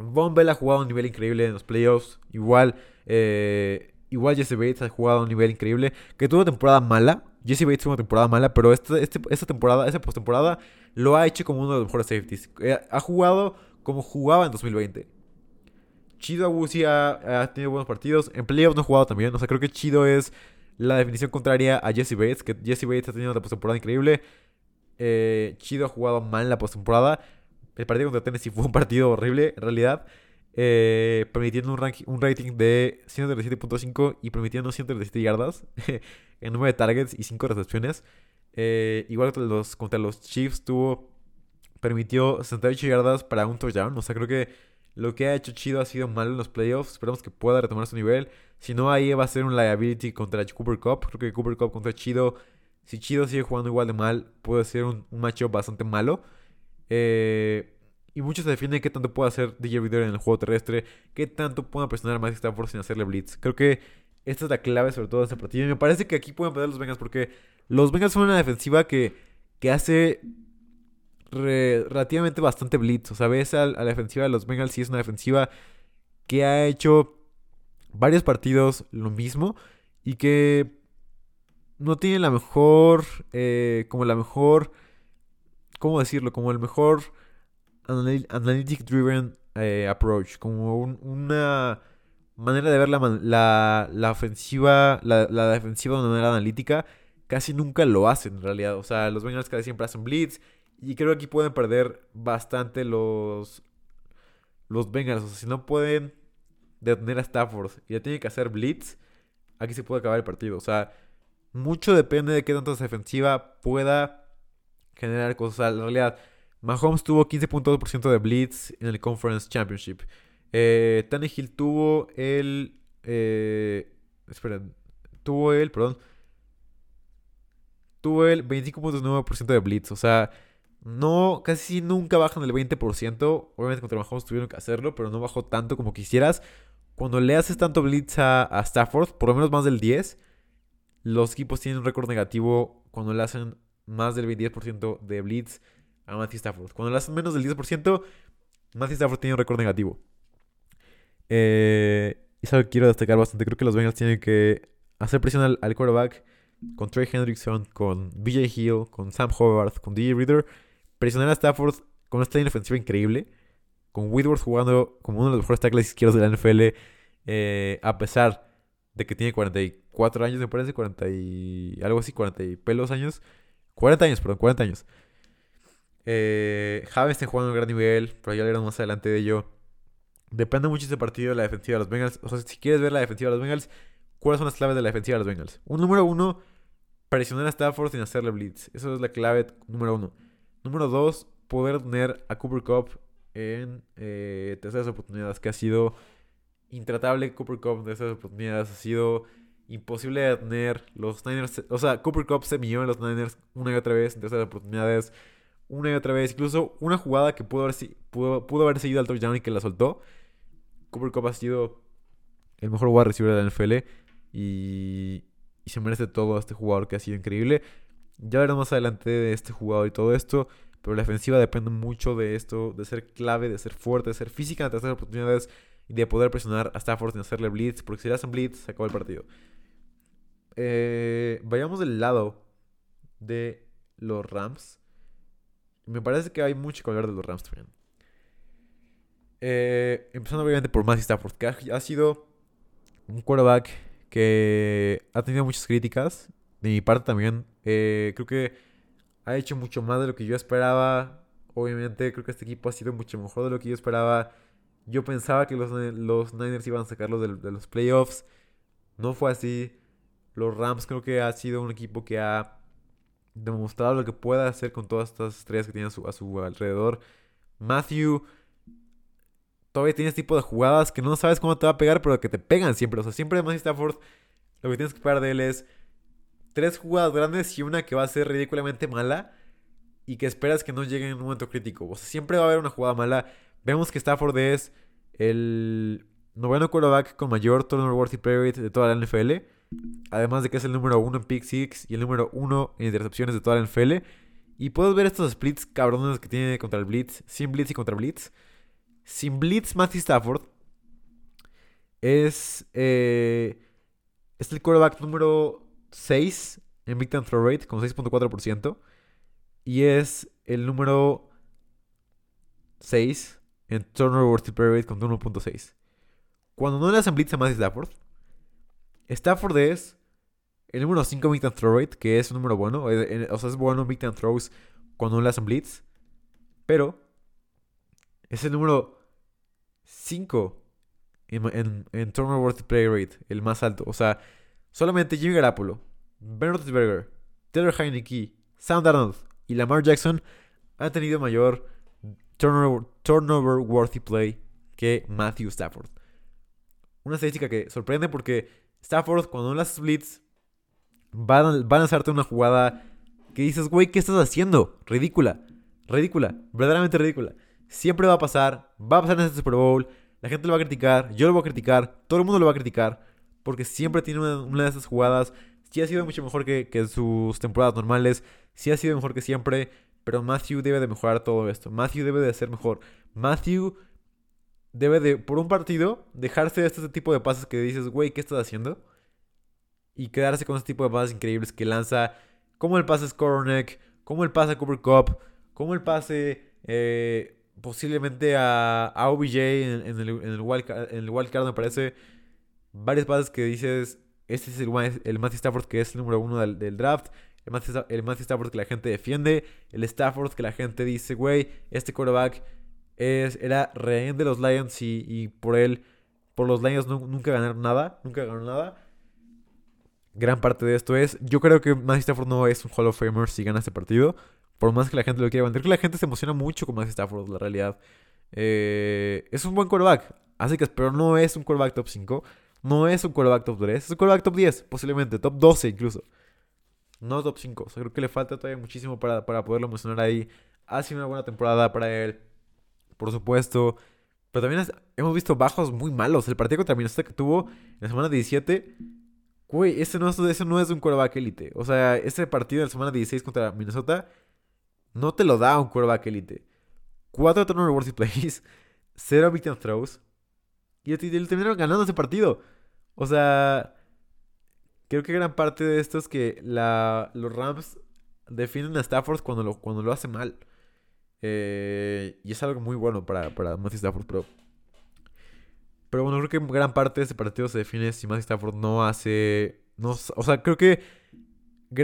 Von ha jugado a un nivel increíble en los playoffs. Igual, eh, igual Jesse Bates ha jugado a un nivel increíble. Que tuvo una temporada mala. Jesse Bates tuvo una temporada mala, pero esta, este, esta temporada, esa postemporada, lo ha hecho como uno de los mejores safeties. Eh, ha jugado como jugaba en 2020. Chido Agusi ha, ha tenido buenos partidos. En playoffs no ha jugado también. O sea, creo que Chido es la definición contraria a Jesse Bates. Que Jesse Bates ha tenido una postemporada increíble. Eh, Chido ha jugado mal en la postemporada. El partido contra Tennessee fue un partido horrible, en realidad. Eh, permitiendo un, un, rating de 137.5 y permitiendo 137 yardas (laughs) en 9 targets y 5 recepciones. Eh, igual contra los, contra los Chiefs tuvo permitió 68 yardas para un touchdown. O sea, creo que lo que ha hecho Chido ha sido malo en los playoffs. Esperamos que pueda retomar su nivel. Si no, ahí va a ser un liability contra Cooper Cup. Creo que Cooper Cup contra Chido. Si Chido sigue jugando igual de mal, puede ser un, un matchup bastante malo. Eh, y muchos se defienden qué tanto puede hacer DJ Reader en el juego terrestre, qué tanto puede presionar a Matthew Stafford sin hacerle blitz. Creo que esta es la clave sobre todo de este partido. Y me parece que aquí pueden perder los Bengals porque los Bengals son una defensiva que, que hace relativamente bastante blitz. O sea, ves a, la defensiva de los Bengals y es una defensiva que ha hecho varios partidos lo mismo y que no tiene la mejor, eh, como la mejor, ¿cómo decirlo? Como el mejor analytic driven eh, approach, como una manera de ver la, la, ofensiva, la, la, defensiva de una manera analítica, casi nunca lo hacen en realidad. O sea, los Bengals casi siempre hacen blitz y creo que aquí pueden perder bastante los, los Bengals. O sea, si no pueden detener a Stafford y ya tienen que hacer blitz, aquí se puede acabar el partido. O sea, mucho depende de qué tanto esa defensiva pueda generar cosas. En realidad, Mahomes tuvo 15.2% de blitz en el Conference Championship. Eh, Tannehill tuvo el... Eh, esperen. Tuvo el, perdón. Tuvo el 25.9% de blitz. O sea, no, casi nunca bajan el 20%. Obviamente contra Mahomes tuvieron que hacerlo, pero no bajó tanto como quisieras. Cuando le haces tanto blitz a, Stafford, por lo menos más del 10, los equipos tienen un récord negativo cuando le hacen más del 10% de blitz a Matthew Stafford. Cuando le hacen menos del 10%, Matthew Stafford tiene un récord negativo. Eh, y eso quiero destacar bastante. Creo que los Bengals tienen que hacer presión al, al quarterback con Trey Hendrickson, con BJ Hill, con Sam Howard, con DJ Reader presionar a Stafford con esta línea ofensiva increíble. Con Whitworth jugando como uno de los mejores tackles izquierdos de la NFL. Eh, a pesar de que tiene 44 años, me parece, 40 y algo así, 40 y pelos años. 40 años, perdón, 40 años. Eh, Javi está jugando a un gran nivel, pero ya hablaremos más adelante de ello. Depende mucho este partido de la defensiva de los Bengals. O sea, si quieres ver la defensiva de los Bengals, ¿cuáles son las claves de la defensiva de los Bengals? Un número uno, presionar a Stafford sin hacerle blitz. Eso es la clave número uno. Número dos, poder tener a Cooper Cup en eh, terceras oportunidades, que ha sido intratable. Cooper Cup en terceras oportunidades ha sido imposible tener. Los Niners, o sea, Cooper Cup se milló en los Niners una y otra vez en terceras oportunidades. Una y otra vez, incluso una jugada que pudo haber, pudo, pudo haber seguido al touchdown y que la soltó. Cooper Cup ha sido el mejor wide receiver de la NFL y, y se merece todo a este jugador que ha sido increíble. Ya veremos más adelante de este jugador y todo esto. Pero la defensiva depende mucho de esto, de ser clave, de ser fuerte, de ser física de hacer oportunidades y de poder presionar a Stafford sin hacerle blitz. Porque si le hacen blitz, se acabó el partido. Eh, vayamos del lado de los Rams. Me parece que hay mucho que hablar de los Rams también. Eh, empezando obviamente por Matthew Stafford, que ha sido un quarterback que ha tenido muchas críticas de mi parte también, eh, creo que ha hecho mucho más de lo que yo esperaba. Obviamente, creo que este equipo ha sido mucho mejor de lo que yo esperaba. Yo pensaba que los, los Niners iban a sacarlos de, de los playoffs. No fue así. Los Rams creo que ha sido un equipo que ha demostrado lo que puede hacer con todas estas estrellas que tiene a su, alrededor. Matthew todavía tiene este tipo de jugadas que no sabes cómo te va a pegar, pero que te pegan siempre. O sea, siempre Matthew Stafford, lo que tienes que esperar de él es tres jugadas grandes y una que va a ser ridículamente mala y que esperas que no llegue en un momento crítico. O sea, siempre va a haber una jugada mala. Vemos que Stafford es el noveno quarterback con mayor turnover worthy rate de toda la NFL. Además de que es el número uno en pick six y el número uno en intercepciones de toda la NFL. Y puedes ver estos splits cabrones que tiene contra el Blitz, sin Blitz y contra Blitz. Sin Blitz, Matthew Stafford es, eh, es el quarterback número 6 en Big Time Throw Rate con 6.4%. Y es el número 6 en Turnover Worthy Rate con 1.6. Cuando no le hacen blitz a Matthew Stafford, Stafford es el número 5 en Big Time Throw Rate, que es un número bueno. Eh, o sea, es bueno en Big Time Throws cuando no le blitz. Pero es el número 5 en, Turnover Worthy Player Rate, el más alto. O sea, Solamente Jimmy Garapolo, Ben Roethlisberger, Taylor Heineke, Sam Darnold y Lamar Jackson han tenido mayor turnover, worthy play que Matthew Stafford. Una estadística que sorprende porque Stafford, cuando las blitz, van a, van a hacerte una jugada que dices, güey, ¿qué estás haciendo? Ridícula, ridícula, verdaderamente ridícula. Siempre va a pasar, va a pasar en este Super Bowl, la gente lo va a criticar, yo lo voy a criticar, todo el mundo lo va a criticar. porque siempre tiene una, de esas jugadas. Sí ha sido mucho mejor que, que sus temporadas normales, sí ha sido mejor que siempre, pero Matthew debe de mejorar todo esto. Matthew debe de ser mejor. Matthew debe de, por un partido, dejarse de este tipo de pases que dices, güey, ¿qué estás haciendo? Y quedarse con este tipo de pases increíbles que lanza, como el pase Skoronek, como el pase a Cooper Cup, como el pase eh, posiblemente a, OBJ en, el, en, el wildcard, en el me parece. Varios pases que dices, este es el, el Matthew Stafford que es el número uno del, draft. El Matthew, el Matthew, Stafford que la gente defiende. El Stafford que la gente dice, güey, este quarterback es, era rehén de los Lions y, por él, por los Lions nunca ganaron nada, nunca ganaron nada. Gran parte de esto es, yo creo que Matthew Stafford no es un Hall of Famer si gana este partido, por más que la gente lo quiera vender, que la gente se emociona mucho con Matthew Stafford, la realidad. Eh, es un buen quarterback, así que pero no es un quarterback top 5, no es un quarterback top 3, es un quarterback top 10, posiblemente, top 12 incluso. No top 5, o sea, creo que le falta todavía muchísimo para, para poderlo emocionar ahí. Ha sido una buena temporada para él por supuesto. Pero también hemos visto bajos muy malos. El partido contra Minnesota que tuvo en la semana 17. Güey, ese no, ese no es un quarterback elite. O sea, ese partido de la semana 16 contra Minnesota no te lo da un quarterback elite. 4 turnover worthy plays, (laughs) 0 victim throws. Y le terminaron ganando ese partido. O sea, creo que gran parte de esto es que los Rams defienden a Stafford cuando lo hace mal. Eh, y es algo muy bueno para, para Matthew Stafford, pero... Pero bueno, creo que gran parte de este partido se define si Matthew Stafford no hace... No, o sea, creo que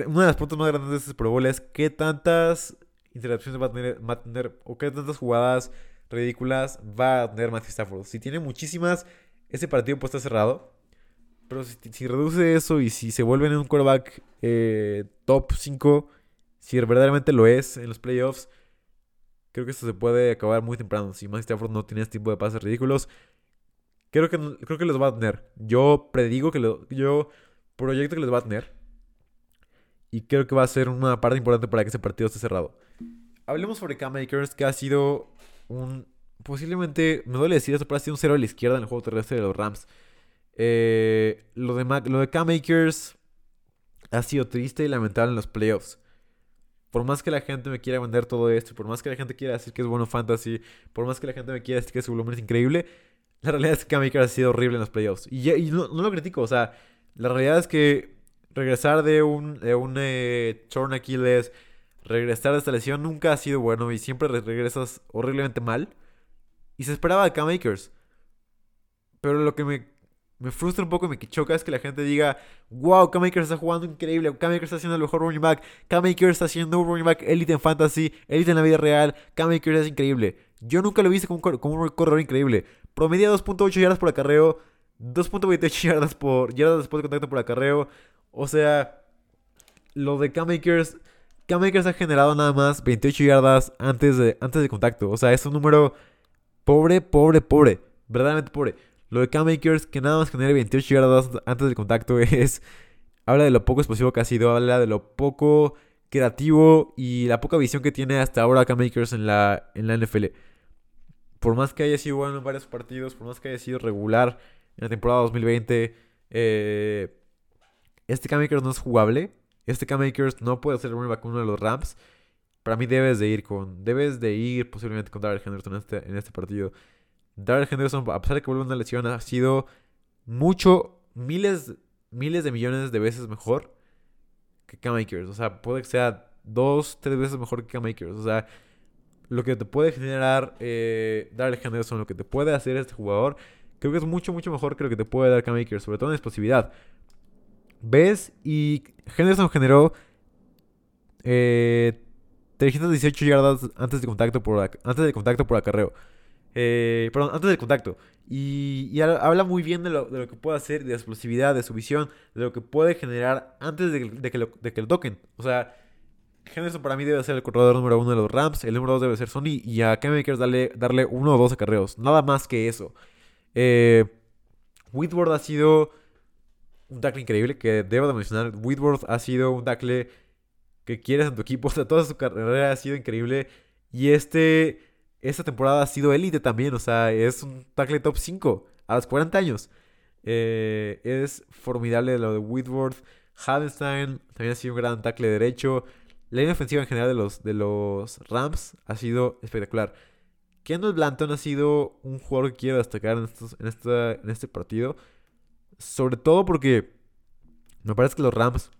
una de las puntos más grandes de este Pro Bowl es qué tantas interacciones va a, tener, va a tener o qué tantas jugadas ridículas va a tener Matthew Stafford. Si tiene muchísimas, ese partido puede estar cerrado. Pero si, reduce eso y si se vuelve en un quarterback eh, top 5, si verdaderamente lo es en los playoffs, Creo que esto se puede acabar muy temprano. Si Matthew Stafford no tiene este tipo de pases ridículos, creo que, creo que los va a tener. Yo predigo que lo, yo proyecto que los va a tener. Y creo que va a ser una parte importante para que ese partido esté cerrado. Hablemos sobre Cam Makers, que ha sido un. Posiblemente, me duele decir esto, pero ha sido un cero a la izquierda en el juego terrestre de los Rams. Eh, lo, de, lo de Cam ha sido triste y lamentable en los playoffs por más que la gente me quiera vender todo esto, por más que la gente quiera decir que es bueno fantasy, por más que la gente me quiera decir que su volumen es increíble, la realidad es que Cam ha sido horrible en los playoffs. Y, no, lo critico, o sea, la realidad es que regresar de un, de eh, torn Achilles, regresar de esta lesión nunca ha sido bueno y siempre regresas horriblemente mal. Y se esperaba de Cam Akers. Pero lo que me me frustra un poco y me choca es que la gente diga, wow, Cam está jugando increíble, Cam está haciendo el mejor running back, Cam está haciendo un running back elite en fantasy, elite en la vida real, Cam es increíble. Yo nunca lo he visto como, un corredor increíble. Promedia 2.8 yardas por acarreo, 2.28 yardas por yardas después de contacto por acarreo. O sea, lo de Cam Akers, ha generado nada más 28 yardas antes de, antes de contacto. O sea, es un número pobre, pobre, pobre. Verdaderamente pobre. Lo de Cam Akers, que nada más genera 28 yardas antes del contacto, (laughs) es. Habla de lo poco explosivo que ha sido, habla de lo poco creativo y la poca visión que tiene hasta ahora Cam Akers en la, en la NFL. Por más que haya sido bueno en varios partidos, por más que haya sido regular en la temporada 2020, eh, este Cam Akers no es jugable. Este Cam Akers no puede ser el running back uno de los Rams. Para mí debes de ir con. Debes de ir posiblemente contra el Henderson en este, en este partido. Darrell Henderson, a pesar de que vuelve una lesión, ha sido mucho, miles, miles de millones de veces mejor que Cam Akers. O sea, puede que sea dos, tres veces mejor que Cam Akers. O sea, lo que te puede generar eh, Henderson, lo que te puede hacer este jugador, creo que es mucho, mucho mejor que lo que te puede dar Cam Akers, sobre todo en explosividad. ¿Ves? Y Henderson generó eh, 318 yardas antes de contacto por, antes de contacto por acarreo. Eh, perdón, antes del contacto. Y, habla muy bien de lo, que puede hacer, de la explosividad, de su visión, de lo que puede generar antes de, que, lo, toquen. O sea, Henderson para mí debe ser el corredor número uno de los Rams, el número dos debe ser Sony, y a Cam Akers darle, darle uno o dos acarreos. Nada más que eso. Eh, Whitworth ha sido un tackle increíble, que debo de mencionar. Whitworth ha sido un tackle que quieres en tu equipo. (laughs) O sea, toda su carrera ha sido increíble. Y este esta temporada ha sido élite también, o sea, es un tackle top 5 a los 40 años. Eh, es formidable lo de Whitworth. Havenstein también ha sido un gran tackle derecho. La línea ofensiva en general de los, de los Rams ha sido espectacular. Kendall Blanton ha sido un jugador que quiero destacar en, estos, en, esta, en este partido. Sobre todo porque me parece que los Rams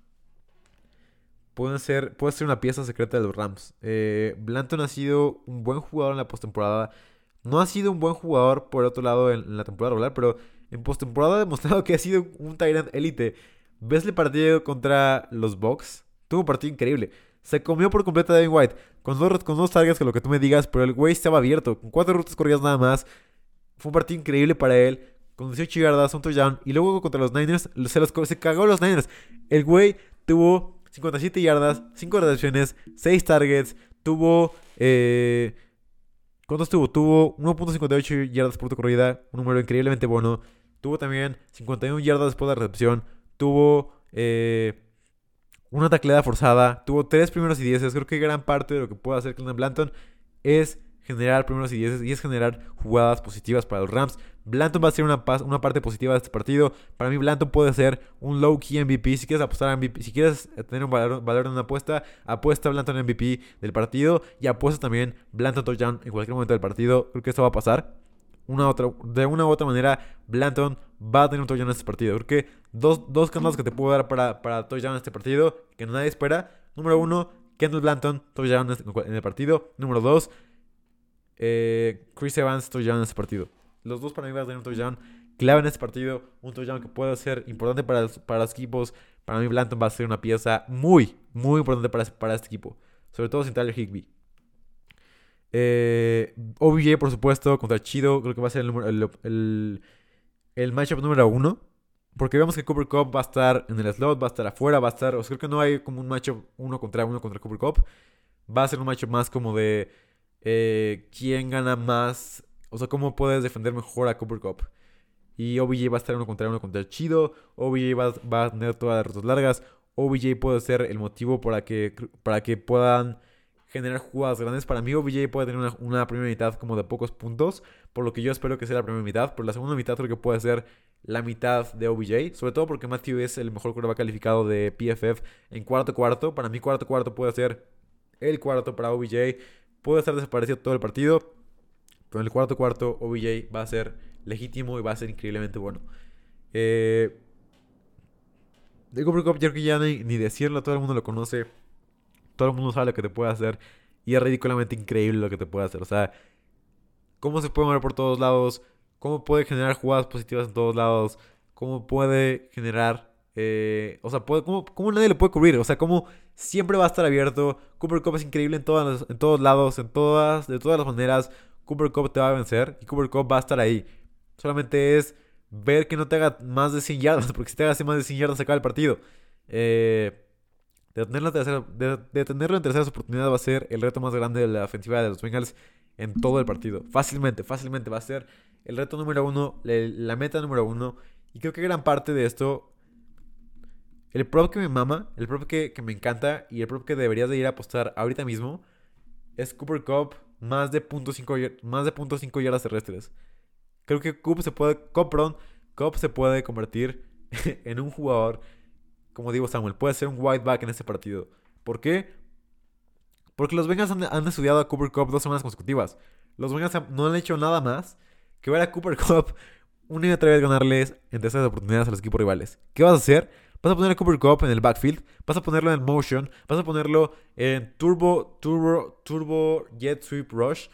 pueden ser, puede ser una pieza secreta de los Rams. Eh, Blanton ha sido un buen jugador en la postemporada. No ha sido un buen jugador por otro lado en, la temporada regular, pero en postemporada ha demostrado (laughs) que ha sido un Tyrant élite. ¿Ves el partido contra los Bucks? Tuvo un partido increíble. Se comió por completo a Devin White. Con dos, con dos targets, con lo que tú me digas, pero el güey estaba abierto. Con cuatro rutas corridas nada más. Fue un partido increíble para él. Con 18 yardas, un touchdown. Y luego contra los Niners, se, los, se cagó los Niners. El güey tuvo 57 yardas, 5 recepciones, 6 targets. Tuvo. Eh, ¿Cuántos tuvo? Tuvo 1.58 yardas por corrida. Un número increíblemente bueno. Tuvo también 51 yardas después de la recepción. Tuvo. Eh, una tacleada forzada, tuvo tres primeros y dieces. Creo que gran parte de lo que puede hacer Cleveland Blanton es generar primeros y dieces y es generar jugadas positivas para los Rams. Blanton va a ser una, una parte positiva de este partido. Para mí, Blanton puede ser un low key MVP. Si quieres apostar a MVP, si quieres tener un valor, valor en una apuesta, apuesta a Blanton MVP del partido y apuesta también Blanton touchdown en cualquier momento del partido. Creo que esto va a pasar una otra, de una u otra manera, Blanton va a tener un touchdown en este partido. Creo que dos, dos que te puedo dar para, para touchdown en este partido, que nadie espera. Número uno, Kendall Blanton, touchdown en el partido. Número dos, eh, Chris Evans, touchdown en este partido. Los dos para mí van a tener un touchdown clave en este partido. Un touchdown que puede ser importante para los, para los equipos. Para mí, Blanton va a ser una pieza muy, muy importante para, para este equipo. Sobre todo sin Tyler Higby. Eh, OBJ, por supuesto, contra Chido. Creo que va a ser el, el, el, matchup número uno. Porque vemos que Cooper Cup va a estar en el slot, va a estar afuera, va a estar. O sea, creo que no hay como un matchup uno contra uno contra Cooper Cup. Va a ser un matchup más como de eh, quién gana más. O sea, cómo puedes defender mejor a Cooper Cup. Y OBJ va a estar uno contra uno contra el Chido. OBJ va, va a tener todas las rutas largas. OBJ puede ser el motivo para que, para que puedan generar jugadas grandes. Para mí OBJ puede tener una, primera mitad como de pocos puntos, por lo que yo espero que sea la primera mitad. Por la segunda mitad creo que puede ser la mitad de OBJ, sobre todo porque Matthew es el mejor va calificado de PFF en cuarto cuarto. Para mí cuarto cuarto puede ser el cuarto para OBJ. Puede estar desaparecido todo el partido, pero en el cuarto cuarto OBJ va a ser legítimo y va a ser increíblemente bueno. Eh, de Cooper Cup, yo creo ya ni, ni decirlo, todo el mundo lo conoce todo el mundo sabe lo que te puede hacer y es ridículamente increíble lo que te puede hacer. O sea, cómo se puede mover por todos lados, cómo puede generar jugadas positivas en todos lados, cómo puede generar... Eh, o sea, cómo, nadie le puede cubrir. O sea, cómo siempre va a estar abierto. Cooper Cup es increíble en, todas en todos lados, en todas, de todas las maneras. Cooper Cup te va a vencer y Cooper Cup va a estar ahí. Solamente es ver que no te haga más de 100 yardas, (laughs) porque si te hagas más de 100 yardas se acaba el partido. Eh, Detenerlo, en terceras oportunidades va a ser el reto más grande de la ofensiva de los Bengals en todo el partido. Fácilmente, fácilmente va a ser el reto número uno, la meta número uno. Y creo que gran parte de esto, el prop que me mama, el prop que, me encanta y el prop que deberías de ir a apostar ahorita mismo es Cooper Cup más de .5 más de yardas terrestres. Creo que Coop se puede, Cup se puede convertir (laughs) en un jugador como digo Samuel, puede ser un white back en este partido. ¿Por qué? Porque los Bengals han, estudiado a Cooper Cup dos semanas consecutivas. Los Bengals no han hecho nada más que ver a Cooper (laughs) Cup una y otra vez ganarles en terceras oportunidades a los equipos rivales. ¿Qué vas a hacer? Vas a poner a Cooper Cup en el backfield, vas a ponerlo en motion, vas a ponerlo en turbo, turbo, turbo jet sweep rush.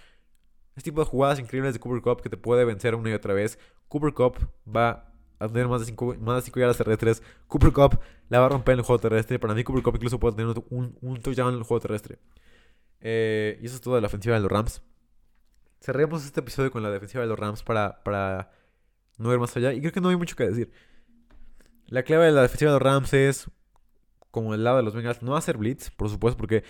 Este tipo de jugadas increíbles de Cooper Cup que te puede vencer una y otra vez. Cooper Cup va a tener más de 5 más de yardas terrestres. Cooper Cup la va a romper en el juego terrestre. Para mí, Cooper Cup incluso puede tener un, un touchdown en el juego terrestre. Eh, y eso es todo de la ofensiva de los Rams. Cerremos este episodio con la defensiva de los Rams para, para no ir más allá. Y creo que no hay mucho que decir. La clave de la defensiva de Rams es, como el lado de los Bengals, no hacer blitz, por supuesto, porque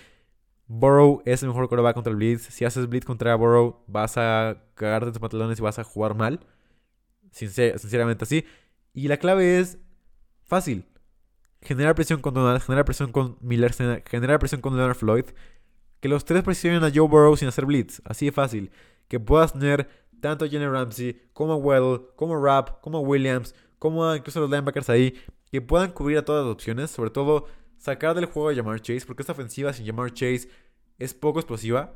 Burrow es el mejor va contra el blitz. Si haces blitz contra Burrow, vas a cagarte tus pantalones y vas a jugar mal sinceramente así. Y la clave es fácil. Generar presión con Donald, generar presión con Miller, generar presión con Leonard Floyd. Que los tres presionen a Joe Burrow sin hacer blitz. Así de fácil. Que puedas tener tanto a Jenny Ramsey, como a Weddle, como a Rapp, como a Williams, cómoda, incluso los linebackers ahí, que puedan cubrir a todas las opciones, sobre todo sacar del juego a llamar Chase, porque esta ofensiva sin llamar Chase es poco explosiva.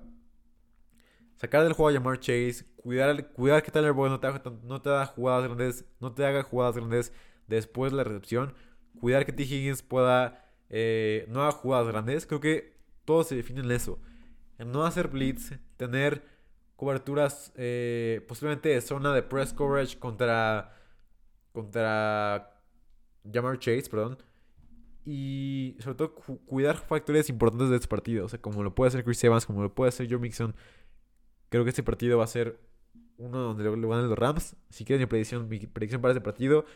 Sacar del juego a llamar Chase, cuidar, cuidar que Tyler Boyd no te, no te haga jugadas grandes, no te haga jugadas grandes después de la recepción. Cuidar que T. Higgins pueda eh, no haga jugadas grandes. Creo que todo se define en eso. En no hacer blitz, tener coberturas eh, posiblemente de zona de press coverage contra contra Jamar Chase, perdón. Y sobre todo cuidar factores importantes de este partido. O sea, como lo puede hacer Chris Evans, como lo puede hacer Joe Mixon. Creo que este partido va a ser uno donde le van los Rams. Si quieren mi predicción, predicción para este partido,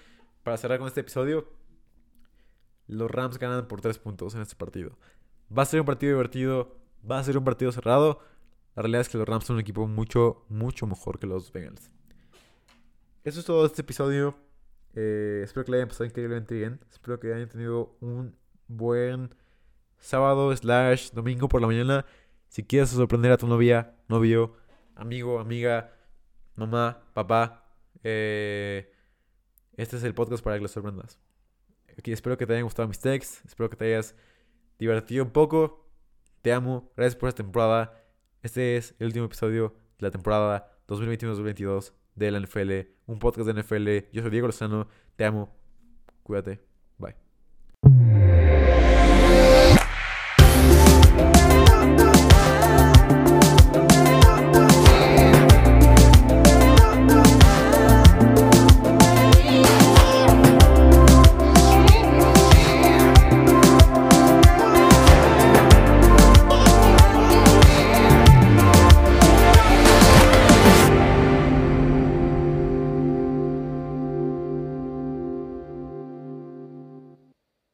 para cerrar con este episodio, los Rams ganan por 3 puntos en este partido. Va a ser un partido divertido, va a ser un partido cerrado. La realidad es que los Rams son un equipo mucho, mucho mejor que los Bengals. Eso es todo este episodio. Eh, espero que le hayan pasado increíblemente bien. Espero que hayan tenido un buen sábado slash domingo por la mañana. Si quieres sorprender a tu novia, novio, amigo, amiga, mamá, papá, eh, este es el podcast para que los sorprendas. Aquí espero que te hayan gustado mis texts. Espero que te hayas divertido un poco. Te amo. Gracias por esta temporada. Este es el último episodio de la temporada 2021-2022 de la NFL, un podcast de NFL. Yo soy Diego Lozano, te amo, cuídate, bye.